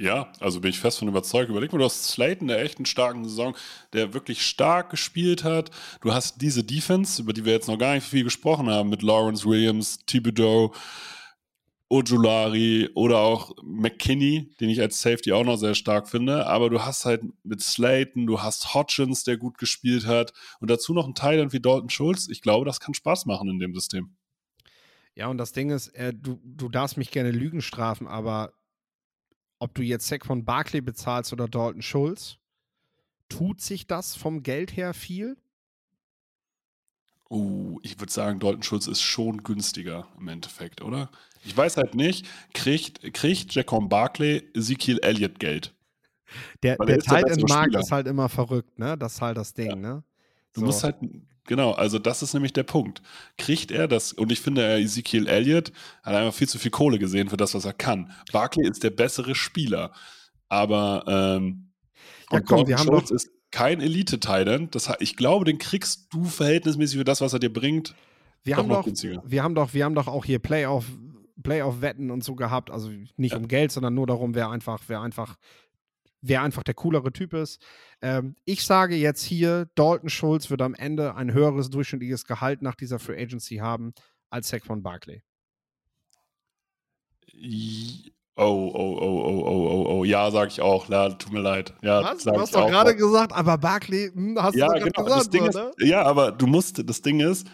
Speaker 2: Ja, also bin ich fest von überzeugt. Überleg mal, du hast Slayton, der echt einen starken Saison, der wirklich stark gespielt hat. Du hast diese Defense, über die wir jetzt noch gar nicht viel gesprochen haben, mit Lawrence Williams, Thibodeau, Ojulari oder auch McKinney, den ich als Safety auch noch sehr stark finde. Aber du hast halt mit Slayton, du hast Hodgins, der gut gespielt hat und dazu noch ein Thailand wie Dalton Schulz. Ich glaube, das kann Spaß machen in dem System.
Speaker 3: Ja, und das Ding ist, äh, du, du darfst mich gerne Lügen strafen, aber ob du jetzt von Barclay bezahlst oder Dalton Schulz, tut sich das vom Geld her viel?
Speaker 2: Uh, ich würde sagen, Dalton Schulz ist schon günstiger im Endeffekt, oder? Ich weiß halt nicht, kriegt, kriegt Jacob Barclay Ezekiel Elliott Geld?
Speaker 3: Der, der Tight-End-Markt ist halt immer verrückt, ne? Das ist halt das Ding, ja. ne?
Speaker 2: Du so. musst halt, genau, also das ist nämlich der Punkt. Kriegt er das, und ich finde, Ezekiel Elliott hat einfach viel zu viel Kohle gesehen für das, was er kann. Barkley ist der bessere Spieler, aber ähm,
Speaker 3: ja, komm, wir haben doch
Speaker 2: ist kein Elite-Titan. Ich glaube, den kriegst du verhältnismäßig für das, was er dir bringt.
Speaker 3: Wir haben, doch, wir, haben doch, wir haben doch auch hier Playoff, Playoff-Wetten und so gehabt. Also nicht ja. um Geld, sondern nur darum, wer einfach, wer einfach wer einfach der coolere Typ ist. Ähm, ich sage jetzt hier, Dalton Schulz wird am Ende ein höheres durchschnittliches Gehalt nach dieser Free Agency haben als Saquon Barkley.
Speaker 2: Oh, oh, oh, oh, oh, oh, oh. Ja, sag ich auch. Ja, tut mir leid. Ja,
Speaker 3: Was? Du hast doch gerade gesagt, aber Barkley, hm, hast ja, du genau, gesagt,
Speaker 2: so, ist, ne? Ja, aber du musst, das Ding ist,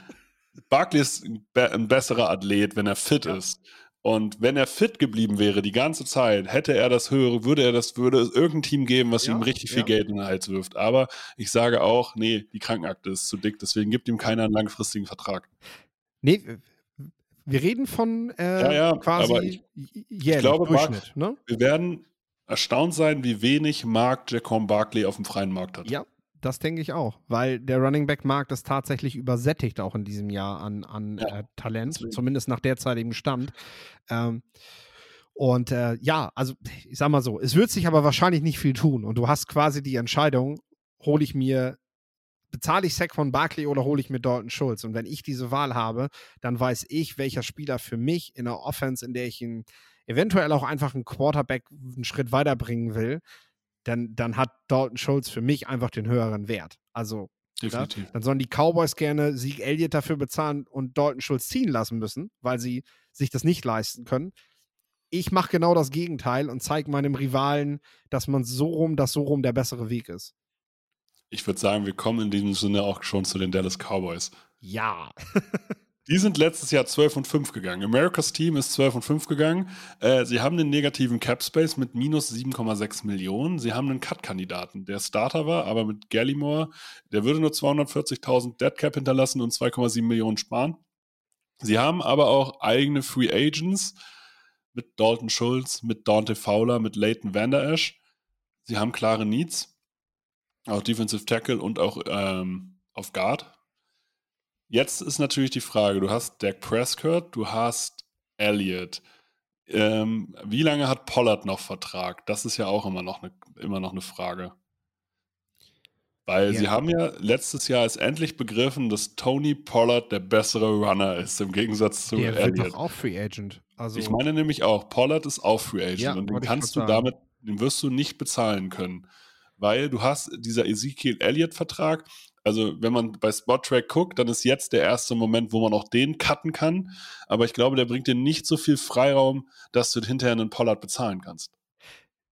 Speaker 2: Barkley ist ein besserer Athlet, wenn er fit ja. ist. Und wenn er fit geblieben wäre die ganze Zeit, hätte er das höhere, würde er das, würde es irgendein Team geben, was ja, ihm richtig viel ja. Geld in den Hals wirft. Aber ich sage auch, nee, die Krankenakte ist zu dick, deswegen gibt ihm keiner einen langfristigen Vertrag.
Speaker 3: Nee, wir reden von äh, ja, ja, quasi
Speaker 2: ich, ich glaube, Durchschnitt. Mark, ne? Wir werden erstaunt sein, wie wenig Mark Jacom Barkley auf dem freien Markt hat.
Speaker 3: Ja, das denke ich auch, weil der Running Back Markt ist tatsächlich übersättigt auch in diesem Jahr an, an ja, äh, Talent, deswegen. zumindest nach derzeitigem Stand. Ähm, und äh, ja, also ich sag mal so, es wird sich aber wahrscheinlich nicht viel tun und du hast quasi die Entscheidung, hole ich mir, bezahle ich Sack von Barkley oder hole ich mir Dalton Schulz? Und wenn ich diese Wahl habe, dann weiß ich, welcher Spieler für mich in der Offense, in der ich ihn eventuell auch einfach einen Quarterback einen Schritt weiterbringen will, dann, dann hat Dalton Schultz für mich einfach den höheren Wert. Also, ja, dann sollen die Cowboys gerne Sieg Elliott dafür bezahlen und Dalton Schultz ziehen lassen müssen, weil sie sich das nicht leisten können. Ich mache genau das Gegenteil und zeige meinem Rivalen, dass man so rum, dass so rum der bessere Weg ist.
Speaker 2: Ich würde sagen, wir kommen in diesem Sinne auch schon zu den Dallas Cowboys.
Speaker 3: Ja. [LAUGHS]
Speaker 2: Die sind letztes Jahr 12 und 5 gegangen. Americas Team ist 12 und 5 gegangen. Äh, sie haben einen negativen Cap Space mit minus 7,6 Millionen. Sie haben einen Cut-Kandidaten, der Starter war, aber mit Gallimore, der würde nur 240.000 Dead Cap hinterlassen und 2,7 Millionen sparen. Sie haben aber auch eigene Free Agents mit Dalton Schulz, mit Dante Fowler, mit Leighton Vander Esch. Sie haben klare Needs, auch Defensive Tackle und auch ähm, auf Guard. Jetzt ist natürlich die Frage, du hast Dak Prescott, du hast Elliott. Ähm, wie lange hat Pollard noch Vertrag? Das ist ja auch immer noch eine, immer noch eine Frage. Weil ja. sie haben ja letztes Jahr ist endlich begriffen, dass Tony Pollard der bessere Runner ist, im Gegensatz zu der Elliott. Der
Speaker 3: wird doch auch Free Agent. Also
Speaker 2: ich meine nämlich auch, Pollard ist auch Free Agent ja, und den kannst du damit, den wirst du nicht bezahlen können. Weil du hast dieser Ezekiel Elliott-Vertrag, also wenn man bei Spot-Track guckt, dann ist jetzt der erste Moment, wo man auch den cutten kann. Aber ich glaube, der bringt dir nicht so viel Freiraum, dass du hinterher einen Pollard bezahlen kannst.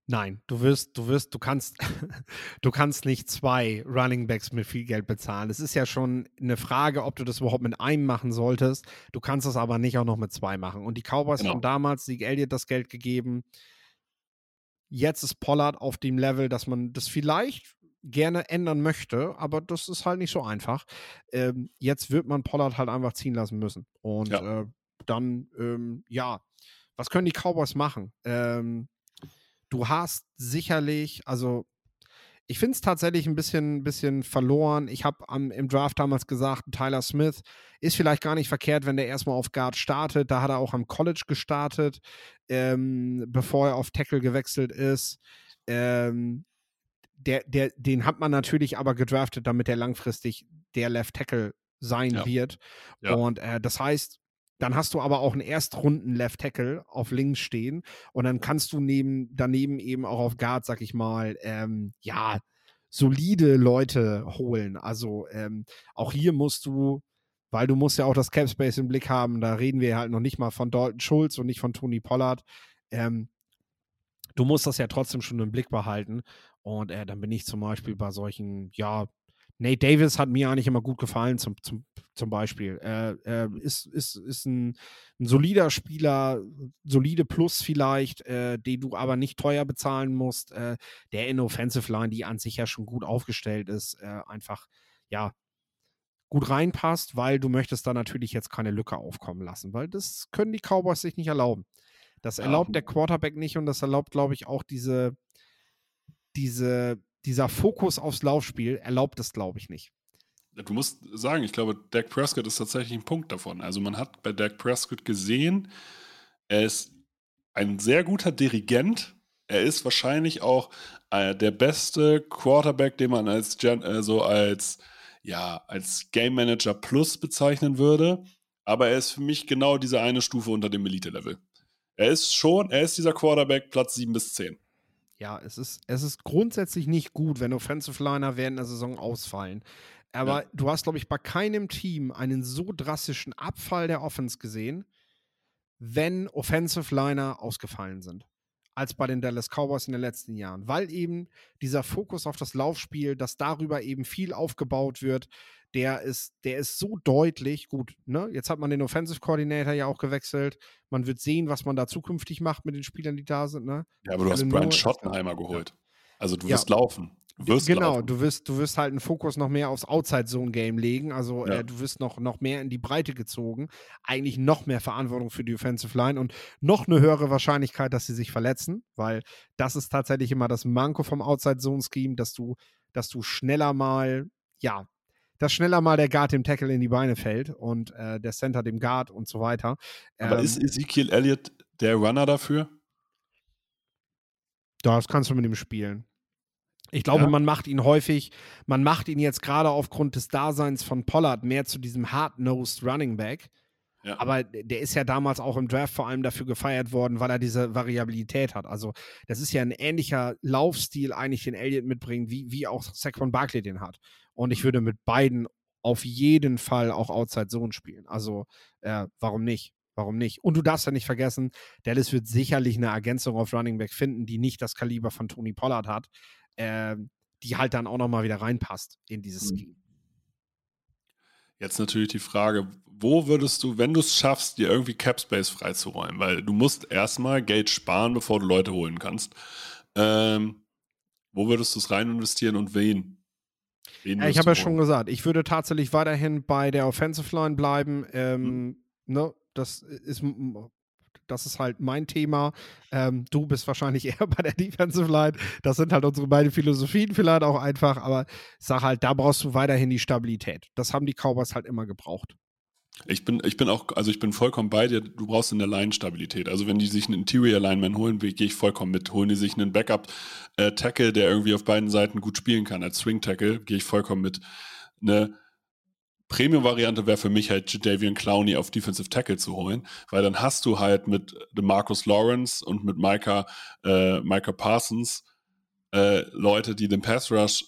Speaker 3: Nein, du wirst, du wirst, du kannst, [LAUGHS] du kannst nicht zwei Running Backs mit viel Geld bezahlen. Es ist ja schon eine Frage, ob du das überhaupt mit einem machen solltest. Du kannst es aber nicht auch noch mit zwei machen. Und die Cowboys genau. haben damals Sieg Elliott das Geld gegeben. Jetzt ist Pollard auf dem Level, dass man das vielleicht gerne ändern möchte, aber das ist halt nicht so einfach. Ähm, jetzt wird man Pollard halt einfach ziehen lassen müssen. Und ja. äh, dann, ähm, ja, was können die Cowboys machen? Ähm, du hast sicherlich, also ich finde es tatsächlich ein bisschen, bisschen verloren. Ich habe im Draft damals gesagt, Tyler Smith ist vielleicht gar nicht verkehrt, wenn der erstmal auf Guard startet. Da hat er auch am College gestartet, ähm, bevor er auf Tackle gewechselt ist. Ähm, der, der, den hat man natürlich aber gedraftet, damit er langfristig der Left Tackle sein
Speaker 2: Ja.
Speaker 3: wird.
Speaker 2: Ja.
Speaker 3: Und äh, das heißt, dann hast du aber auch einen Erstrunden Left Tackle auf links stehen und dann kannst du neben, daneben eben auch auf Guard, sag ich mal, ähm, ja, solide Leute holen. Also ähm, auch hier musst du, weil du musst ja auch das Cap Space im Blick haben, da reden wir halt noch nicht mal von Dalton Schulz und nicht von Tony Pollard. Ähm, du musst das ja trotzdem schon im Blick behalten. Und äh, dann bin ich zum Beispiel bei solchen, ja, Nate Davis hat mir eigentlich immer gut gefallen, zum, zum, zum Beispiel. Äh, äh, ist, ist, ist ein, ein solider Spieler, solide Plus vielleicht, äh, den du aber nicht teuer bezahlen musst, äh, der in Offensive Line, die an sich ja schon gut aufgestellt ist, äh, einfach, ja, gut reinpasst, weil du möchtest da natürlich jetzt keine Lücke aufkommen lassen, weil das können die Cowboys sich nicht erlauben. Das erlaubt der Quarterback nicht und das erlaubt, glaube ich, auch diese, diese, dieser Fokus aufs Laufspiel erlaubt es, glaube ich, nicht.
Speaker 2: Du musst sagen, ich glaube, Dak Prescott ist tatsächlich ein Punkt davon. Also man hat bei Dak Prescott gesehen, er ist ein sehr guter Dirigent. Er ist wahrscheinlich auch äh, der beste Quarterback, den man als Gen äh, so als ja als Game Manager Plus bezeichnen würde. Aber er ist für mich genau diese eine Stufe unter dem Elite-Level. Er ist schon, er ist dieser Quarterback Platz 7 bis 10.
Speaker 3: Ja, es ist, es ist grundsätzlich nicht gut, wenn Offensive Liner während der Saison ausfallen. Aber
Speaker 2: Ja.
Speaker 3: du hast, glaube ich, bei keinem Team einen so drastischen Abfall der Offense gesehen, wenn Offensive Liner ausgefallen sind, als bei den Dallas Cowboys in den letzten Jahren. Weil eben dieser Fokus auf das Laufspiel, dass darüber eben viel aufgebaut wird, der ist, der ist so deutlich. Gut, ne? Jetzt hat man den Offensive Coordinator ja auch gewechselt. Man wird sehen, was man da zukünftig macht mit den Spielern, die da sind, ne?
Speaker 2: Ja, aber du hast Brian Schottenheimer geholt. Also du
Speaker 3: Ja.
Speaker 2: wirst laufen. Wirst
Speaker 3: genau,
Speaker 2: laufen.
Speaker 3: du wirst, du wirst halt einen Fokus noch mehr aufs Outside-Zone-Game legen. Also
Speaker 2: Ja.
Speaker 3: äh, du wirst noch, noch mehr in die Breite gezogen. Eigentlich noch mehr Verantwortung für die Offensive Line und noch eine höhere Wahrscheinlichkeit, dass sie sich verletzen, weil das ist tatsächlich immer das Manko vom Outside-Zone-Scheme, dass du, dass du schneller mal, ja, dass schneller mal der Guard dem Tackle in die Beine fällt und äh, der Center dem Guard und so weiter.
Speaker 2: Aber
Speaker 3: Ähm,
Speaker 2: ist Ezekiel Elliott der Runner dafür?
Speaker 3: Das kannst du mit ihm spielen. Ich glaube,
Speaker 2: Ja.
Speaker 3: man macht ihn häufig, man macht ihn jetzt gerade aufgrund des Daseins von Pollard mehr zu diesem hard-nosed Running Back.
Speaker 2: Ja.
Speaker 3: Aber der ist ja damals auch im Draft vor allem dafür gefeiert worden, weil er diese Variabilität hat. Also, das ist ja ein ähnlicher Laufstil eigentlich, den Elliott mitbringt, wie, wie auch Saquon Barkley den hat. Und ich würde mit beiden auf jeden Fall auch Outside Zone spielen. Also, äh, warum nicht? Warum nicht? Und du darfst ja nicht vergessen, Dallas wird sicherlich eine Ergänzung auf Running Back finden, die nicht das Kaliber von Tony Pollard hat, ähm, die halt dann auch nochmal wieder reinpasst in dieses
Speaker 2: Mhm.
Speaker 3: Scheme.
Speaker 2: Jetzt natürlich die Frage, wo würdest du, wenn du es schaffst, dir irgendwie Cap Space freizuräumen? Weil du musst erstmal Geld sparen, bevor du Leute holen kannst. Ähm, wo würdest du es rein investieren und wen? wen
Speaker 3: Ja, ich habe ja schon gesagt, ich würde tatsächlich weiterhin bei der Offensive Line bleiben. Ähm,
Speaker 2: Mhm.
Speaker 3: ne, das ist, das ist halt mein Thema. Ähm, du bist wahrscheinlich [LAUGHS] eher bei der Defensive Line. Das sind halt unsere beiden Philosophien vielleicht auch einfach, aber ich sage halt, da brauchst du weiterhin die Stabilität. Das haben die Cowboys halt immer gebraucht.
Speaker 2: Ich bin, ich bin auch, also ich bin vollkommen bei dir, du brauchst in der Line Stabilität. Also wenn die sich einen Interior Lineman holen, gehe ich vollkommen mit. Holen die sich einen Backup-Tackle, der irgendwie auf beiden Seiten gut spielen kann, als Swing-Tackle, gehe ich vollkommen mit. Eine Premium-Variante wäre für mich halt Jadavian Clowney auf Defensive Tackle zu holen, weil dann hast du halt mit Marcus Lawrence und mit Micah, äh, Micah Parsons äh, Leute, die den Pass Rush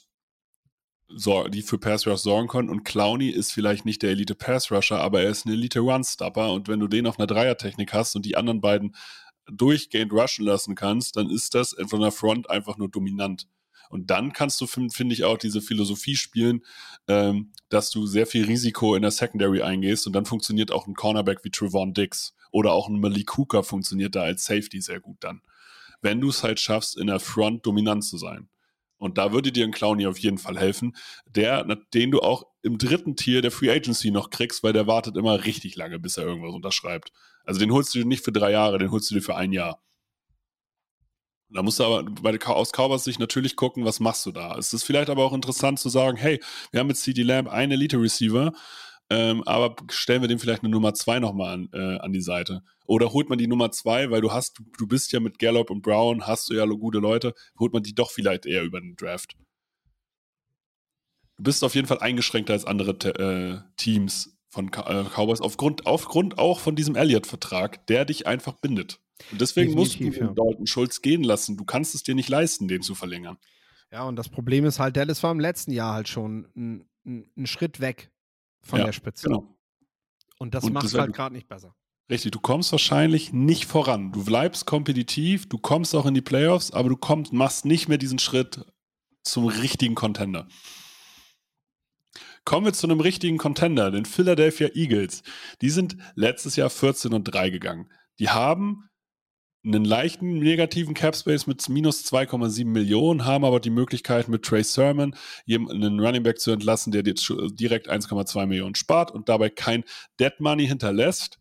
Speaker 2: die für Pass Rush sorgen können. Und Clowney ist vielleicht nicht der Elite Pass Rusher, aber er ist ein Elite Run Stopper. Und wenn du den auf einer Dreiertechnik hast und die anderen beiden durchgehend rushen lassen kannst, dann ist das von der Front einfach nur dominant. Und dann kannst du, finde find ich, auch diese Philosophie spielen, ähm, dass du sehr viel Risiko in der Secondary eingehst und dann funktioniert auch ein Cornerback wie Trevon Dix oder auch ein Malik Hooker funktioniert da als Safety sehr gut dann. Wenn du es halt schaffst, in der Front dominant zu sein. Und da würde dir ein Clowny auf jeden Fall helfen, der, den du auch im dritten Tier der Free Agency noch kriegst, weil der wartet immer richtig lange, bis er irgendwas unterschreibt. Also den holst du dir nicht für drei Jahre, den holst du dir für ein Jahr. Da musst du aber bei aus Cowboys Sicht natürlich gucken, was machst du da. Es ist vielleicht aber auch interessant zu sagen, hey, wir haben mit CD Lamb einen Elite-Receiver, ähm, aber stellen wir dem vielleicht eine Nummer zwei nochmal an, äh, an die Seite. Oder holt man die Nummer zwei, weil du hast, du bist ja mit Gallup und Brown, hast du ja gute Leute, holt man die doch vielleicht eher über den Draft. du bist auf jeden Fall eingeschränkter als andere äh, Teams von äh, Cowboys aufgrund, aufgrund auch von diesem Elliott-Vertrag, der dich einfach bindet. Und deswegen musst du ja. Dalton Schulz gehen lassen. Du kannst es dir nicht leisten, den zu verlängern.
Speaker 3: Ja, und das Problem ist halt, Dallas war im letzten Jahr halt schon einen Schritt weg von ja, der Spitze. Genau. Und das macht es halt gerade nicht besser.
Speaker 2: Richtig, du kommst wahrscheinlich nicht voran. Du bleibst kompetitiv, du kommst auch in die Playoffs, aber du kommst, machst nicht mehr diesen Schritt zum richtigen Contender. Kommen wir zu einem richtigen Contender, den Philadelphia Eagles. Die sind letztes Jahr 14 und 3 gegangen. Die haben einen leichten negativen Capspace mit minus 2,7 Millionen, haben aber die Möglichkeit mit Trey Sermon einen Running Back zu entlassen, der dir direkt 1,2 Millionen spart und dabei kein Dead Money hinterlässt.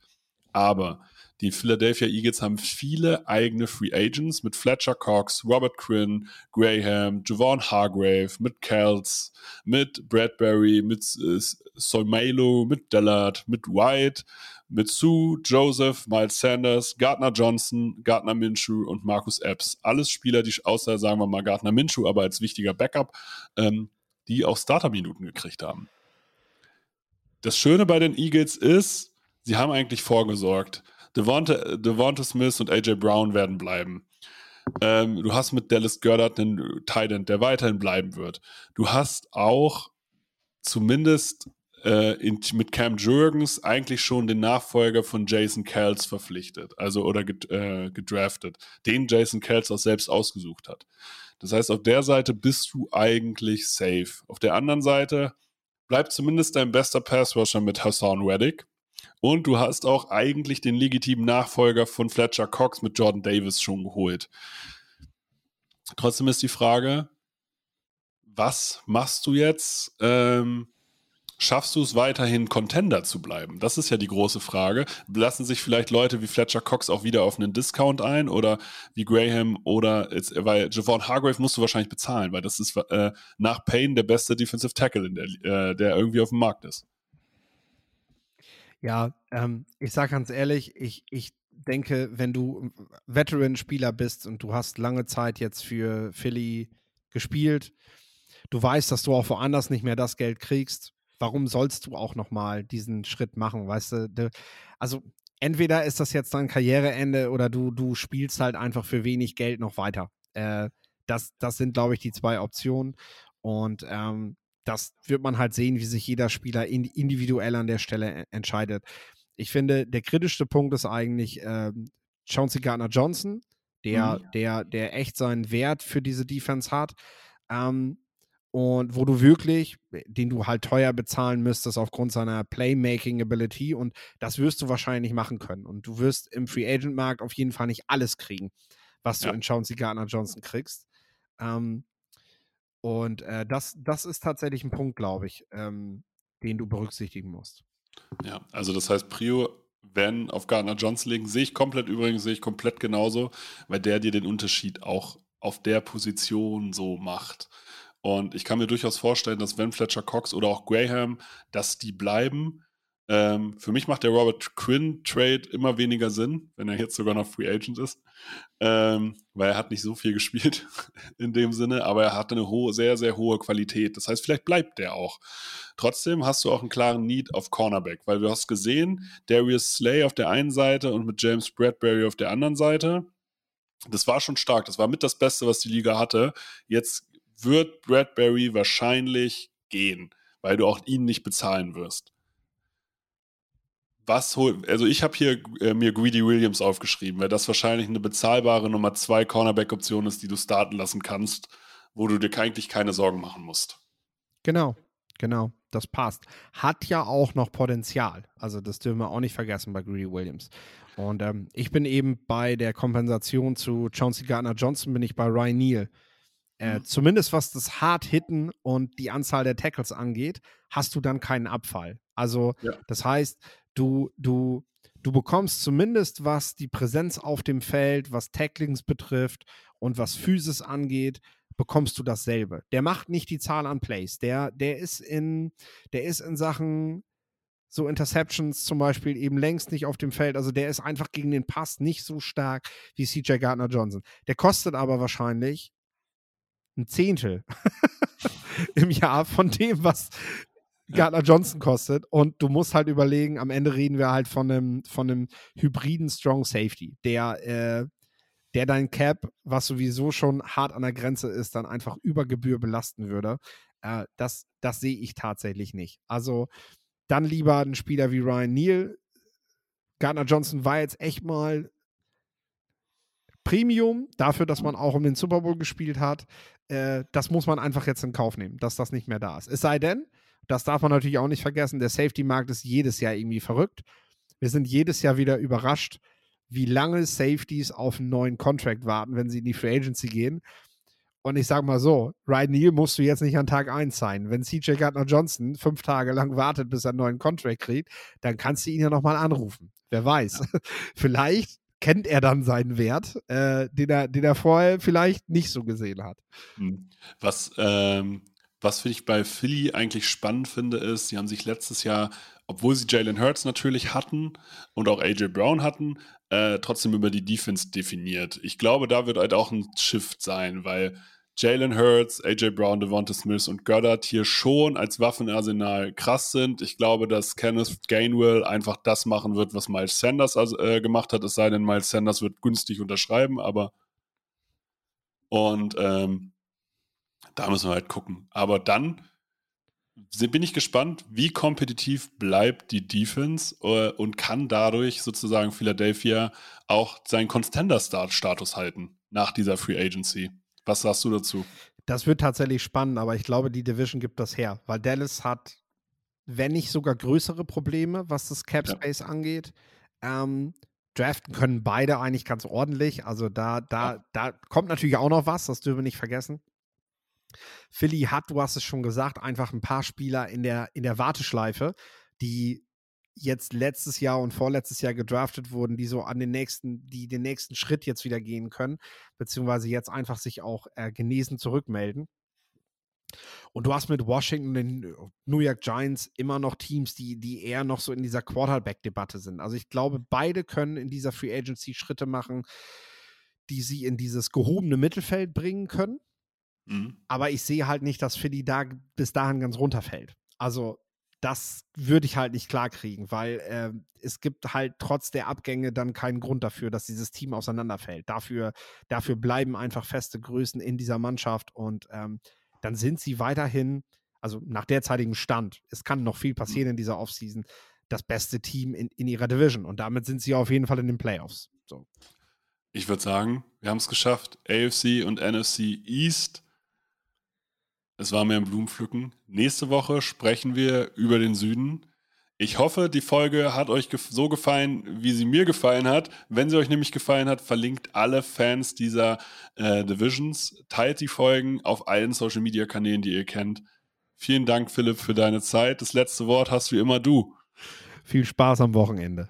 Speaker 2: Aber die Philadelphia Eagles haben viele eigene Free Agents mit Fletcher Cox, Robert Quinn, Graham, Javon Hargrave, mit Kels, mit Bradbury, mit äh, Solmelo, mit Dillard, mit White, mit Sue, Joseph, Miles Sanders, Gardner Johnson, Gardner Minshew und Marcus Epps. Alles Spieler, die außer, sagen wir mal, Gardner Minshew, aber als wichtiger Backup, ähm, die auch Starter-Minuten gekriegt haben. Das Schöne bei den Eagles ist, sie haben eigentlich vorgesorgt. Devonta, Devonta Smith und AJ Brown werden bleiben. Ähm, du hast mit Dallas Goddard einen Titan, der weiterhin bleiben wird. Du hast auch zumindest äh, in, mit Cam Jurgens eigentlich schon den Nachfolger von Jason Kells verpflichtet, also oder ged, äh, gedraftet, den Jason Kells auch selbst ausgesucht hat. Das heißt, auf der Seite bist du eigentlich safe. Auf der anderen Seite bleibt zumindest dein bester Passrusher mit Hassan Reddick. Und du hast auch eigentlich den legitimen Nachfolger von Fletcher Cox mit Jordan Davis schon geholt. Trotzdem ist die Frage, was machst du jetzt? Ähm, schaffst du es weiterhin Contender zu bleiben? Das ist ja die große Frage. Lassen sich vielleicht Leute wie Fletcher Cox auch wieder auf einen Discount ein oder wie Graham oder jetzt, weil Javon Hargrave musst du wahrscheinlich bezahlen, weil das ist äh, nach Payne der beste Defensive Tackle, der, äh, der irgendwie auf dem Markt ist.
Speaker 3: Ja, ähm, ich sage ganz ehrlich, ich, ich denke, wenn du Veteran-Spieler bist und du hast lange Zeit jetzt für Philly gespielt, du weißt, dass du auch woanders nicht mehr das Geld kriegst, warum sollst du auch nochmal diesen Schritt machen, weißt du? Also entweder ist das jetzt dein Karriereende oder du, du spielst halt einfach für wenig Geld noch weiter. Äh, das, das sind, glaube ich, die zwei Optionen. Und ähm, das wird man halt sehen, wie sich jeder Spieler individuell an der Stelle entscheidet. Ich finde, der kritischste Punkt ist eigentlich ähm, Chauncey Gardner Johnson, der, mhm. der, der echt seinen Wert für diese Defense hat. Ähm, und wo du wirklich, den du halt teuer bezahlen müsstest aufgrund seiner Playmaking Ability und das wirst du wahrscheinlich machen können. Und du wirst im Free Agent Markt auf jeden Fall nicht alles kriegen, was du ja. in Chauncey Gardner Johnson kriegst. Ähm, und äh, das, das ist tatsächlich ein Punkt, glaube ich, ähm, den du berücksichtigen musst.
Speaker 2: Ja, also das heißt, Prio, wenn auf Gardner Johnson legen, sehe ich komplett übrigens, sehe ich komplett genauso, weil der dir den Unterschied auch auf der Position so macht. Und ich kann mir durchaus vorstellen, dass wenn Fletcher Cox oder auch Graham, dass die bleiben, ähm, für mich macht der Robert Quinn Trade immer weniger Sinn, wenn er jetzt sogar noch Free Agent ist, ähm, weil er hat nicht so viel [LAUGHS] gespielt in dem Sinne, aber er hat eine hohe, sehr, sehr hohe Qualität. Das heißt, vielleicht bleibt der auch. Trotzdem hast du auch einen klaren Need auf Cornerback, weil du hast gesehen, Darius Slay auf der einen Seite und mit James Bradbury auf der anderen Seite. Das war schon stark. Das war mit das Beste, was die Liga hatte. Jetzt wird Bradbury wahrscheinlich gehen, weil du auch ihn nicht bezahlen wirst was holt, also ich habe hier äh, mir Greedy Williams aufgeschrieben, weil das wahrscheinlich eine bezahlbare Nummer 2 Cornerback-Option ist, die du starten lassen kannst, wo du dir eigentlich keine Sorgen machen musst.
Speaker 3: Genau, genau, das passt. Hat ja auch noch Potenzial. Also das dürfen wir auch nicht vergessen bei Greedy Williams. Und ähm, ich bin eben bei der Kompensation zu Chauncey Gardner Johnson, bin ich bei Ryan Neal. Äh, mhm. Zumindest was das Hard-Hitten und die Anzahl der Tackles angeht, hast du dann keinen Abfall. Also, ja. das heißt, du, du, du bekommst zumindest, was die Präsenz auf dem Feld, was Tacklings betrifft und was Physis angeht, bekommst du dasselbe. Der macht nicht die Zahl an Plays. Der, der ist in, der ist in Sachen so Interceptions zum Beispiel eben längst nicht auf dem Feld. Also der ist einfach gegen den Pass nicht so stark wie CJ Gardner Johnson. Der kostet aber wahrscheinlich ein Zehntel [LAUGHS] im Jahr von dem, was Gardner Johnson kostet. Und du musst halt überlegen, am Ende reden wir halt von einem, von einem hybriden Strong Safety, der, äh, der dein Cap, was sowieso schon hart an der Grenze ist, dann einfach über Gebühr belasten würde. Äh, das das sehe ich tatsächlich nicht. Also dann lieber ein Spieler wie Ryan Neal. Gardner Johnson war jetzt echt mal Premium dafür, dass man auch um den Super Bowl gespielt hat. Äh, das muss man einfach jetzt in Kauf nehmen, dass das nicht mehr da ist. Es sei denn, das darf man natürlich auch nicht vergessen, der Safety-Markt ist jedes Jahr irgendwie verrückt. Wir sind jedes Jahr wieder überrascht, wie lange Safeties auf einen neuen Contract warten, wenn sie in die Free Agency gehen. Und ich sage mal so, Ryan Neal musst du jetzt nicht an Tag 1 sein. Wenn CJ Gardner Johnson fünf Tage lang wartet, bis er einen neuen Contract kriegt, dann kannst du ihn ja nochmal anrufen. Wer weiß. Ja. [LAUGHS] Vielleicht kennt er dann seinen Wert, äh, den, er, den er vorher vielleicht nicht so gesehen hat.
Speaker 2: Hm. Was, ähm, was ich bei Philly eigentlich spannend finde, ist, sie haben sich letztes Jahr, obwohl sie Jalen Hurts natürlich hatten und auch AJ Brown hatten, äh, trotzdem über die Defense definiert. Ich glaube, da wird halt auch ein Shift sein, weil Jalen Hurts, AJ Brown, Devonta Smith und Goddard hier schon als Waffenarsenal krass sind. Ich glaube, dass Kenneth Gainwell einfach das machen wird, was Miles Sanders also, äh, gemacht hat. Es sei denn, Miles Sanders wird günstig unterschreiben, aber und ähm, da müssen wir halt gucken. Aber dann bin ich gespannt, wie kompetitiv bleibt die Defense äh, und kann dadurch sozusagen Philadelphia auch seinen Contender-Status halten nach dieser Free Agency. Was sagst du dazu?
Speaker 3: Das wird tatsächlich spannend, aber ich glaube, die Division gibt das her, weil Dallas hat, wenn nicht sogar größere Probleme, was das Cap Space ja. angeht. Ähm, draften können beide eigentlich ganz ordentlich. Also da, da, ja. da kommt natürlich auch noch was, das dürfen wir nicht vergessen. Philly hat, du hast es schon gesagt, einfach ein paar Spieler in der, in der Warteschleife, die jetzt letztes Jahr und vorletztes Jahr gedraftet wurden, die so an den nächsten, die den nächsten Schritt jetzt wieder gehen können, beziehungsweise jetzt einfach sich auch äh, genesen zurückmelden. Und du hast mit Washington und den New York Giants immer noch Teams, die, die eher noch so in dieser Quarterback-Debatte sind. Also ich glaube, beide können in dieser Free Agency Schritte machen, die sie in dieses gehobene Mittelfeld bringen können. Mhm. Aber ich sehe halt nicht, dass Philly da bis dahin ganz runterfällt. Also das würde ich halt nicht klarkriegen, weil äh, es gibt halt trotz der Abgänge dann keinen Grund dafür, dass dieses Team auseinanderfällt. Dafür, dafür bleiben einfach feste Größen in dieser Mannschaft und ähm, dann sind sie weiterhin, also nach derzeitigem Stand, es kann noch viel mhm. passieren in dieser Offseason, das beste Team in, in ihrer Division und damit sind sie auf jeden Fall in den Playoffs. So.
Speaker 2: Ich würde sagen, wir haben es geschafft. AFC und NFC East es war mir ein Blumenpflücken. Nächste Woche sprechen wir über den Süden. Ich hoffe, die Folge hat euch so gefallen, wie sie mir gefallen hat. Wenn sie euch nämlich gefallen hat, verlinkt alle Fans dieser äh, Divisions, teilt die Folgen auf allen Social Media Kanälen, die ihr kennt. Vielen Dank, Philipp, für deine Zeit. Das letzte Wort hast wie immer du.
Speaker 3: Viel Spaß am Wochenende.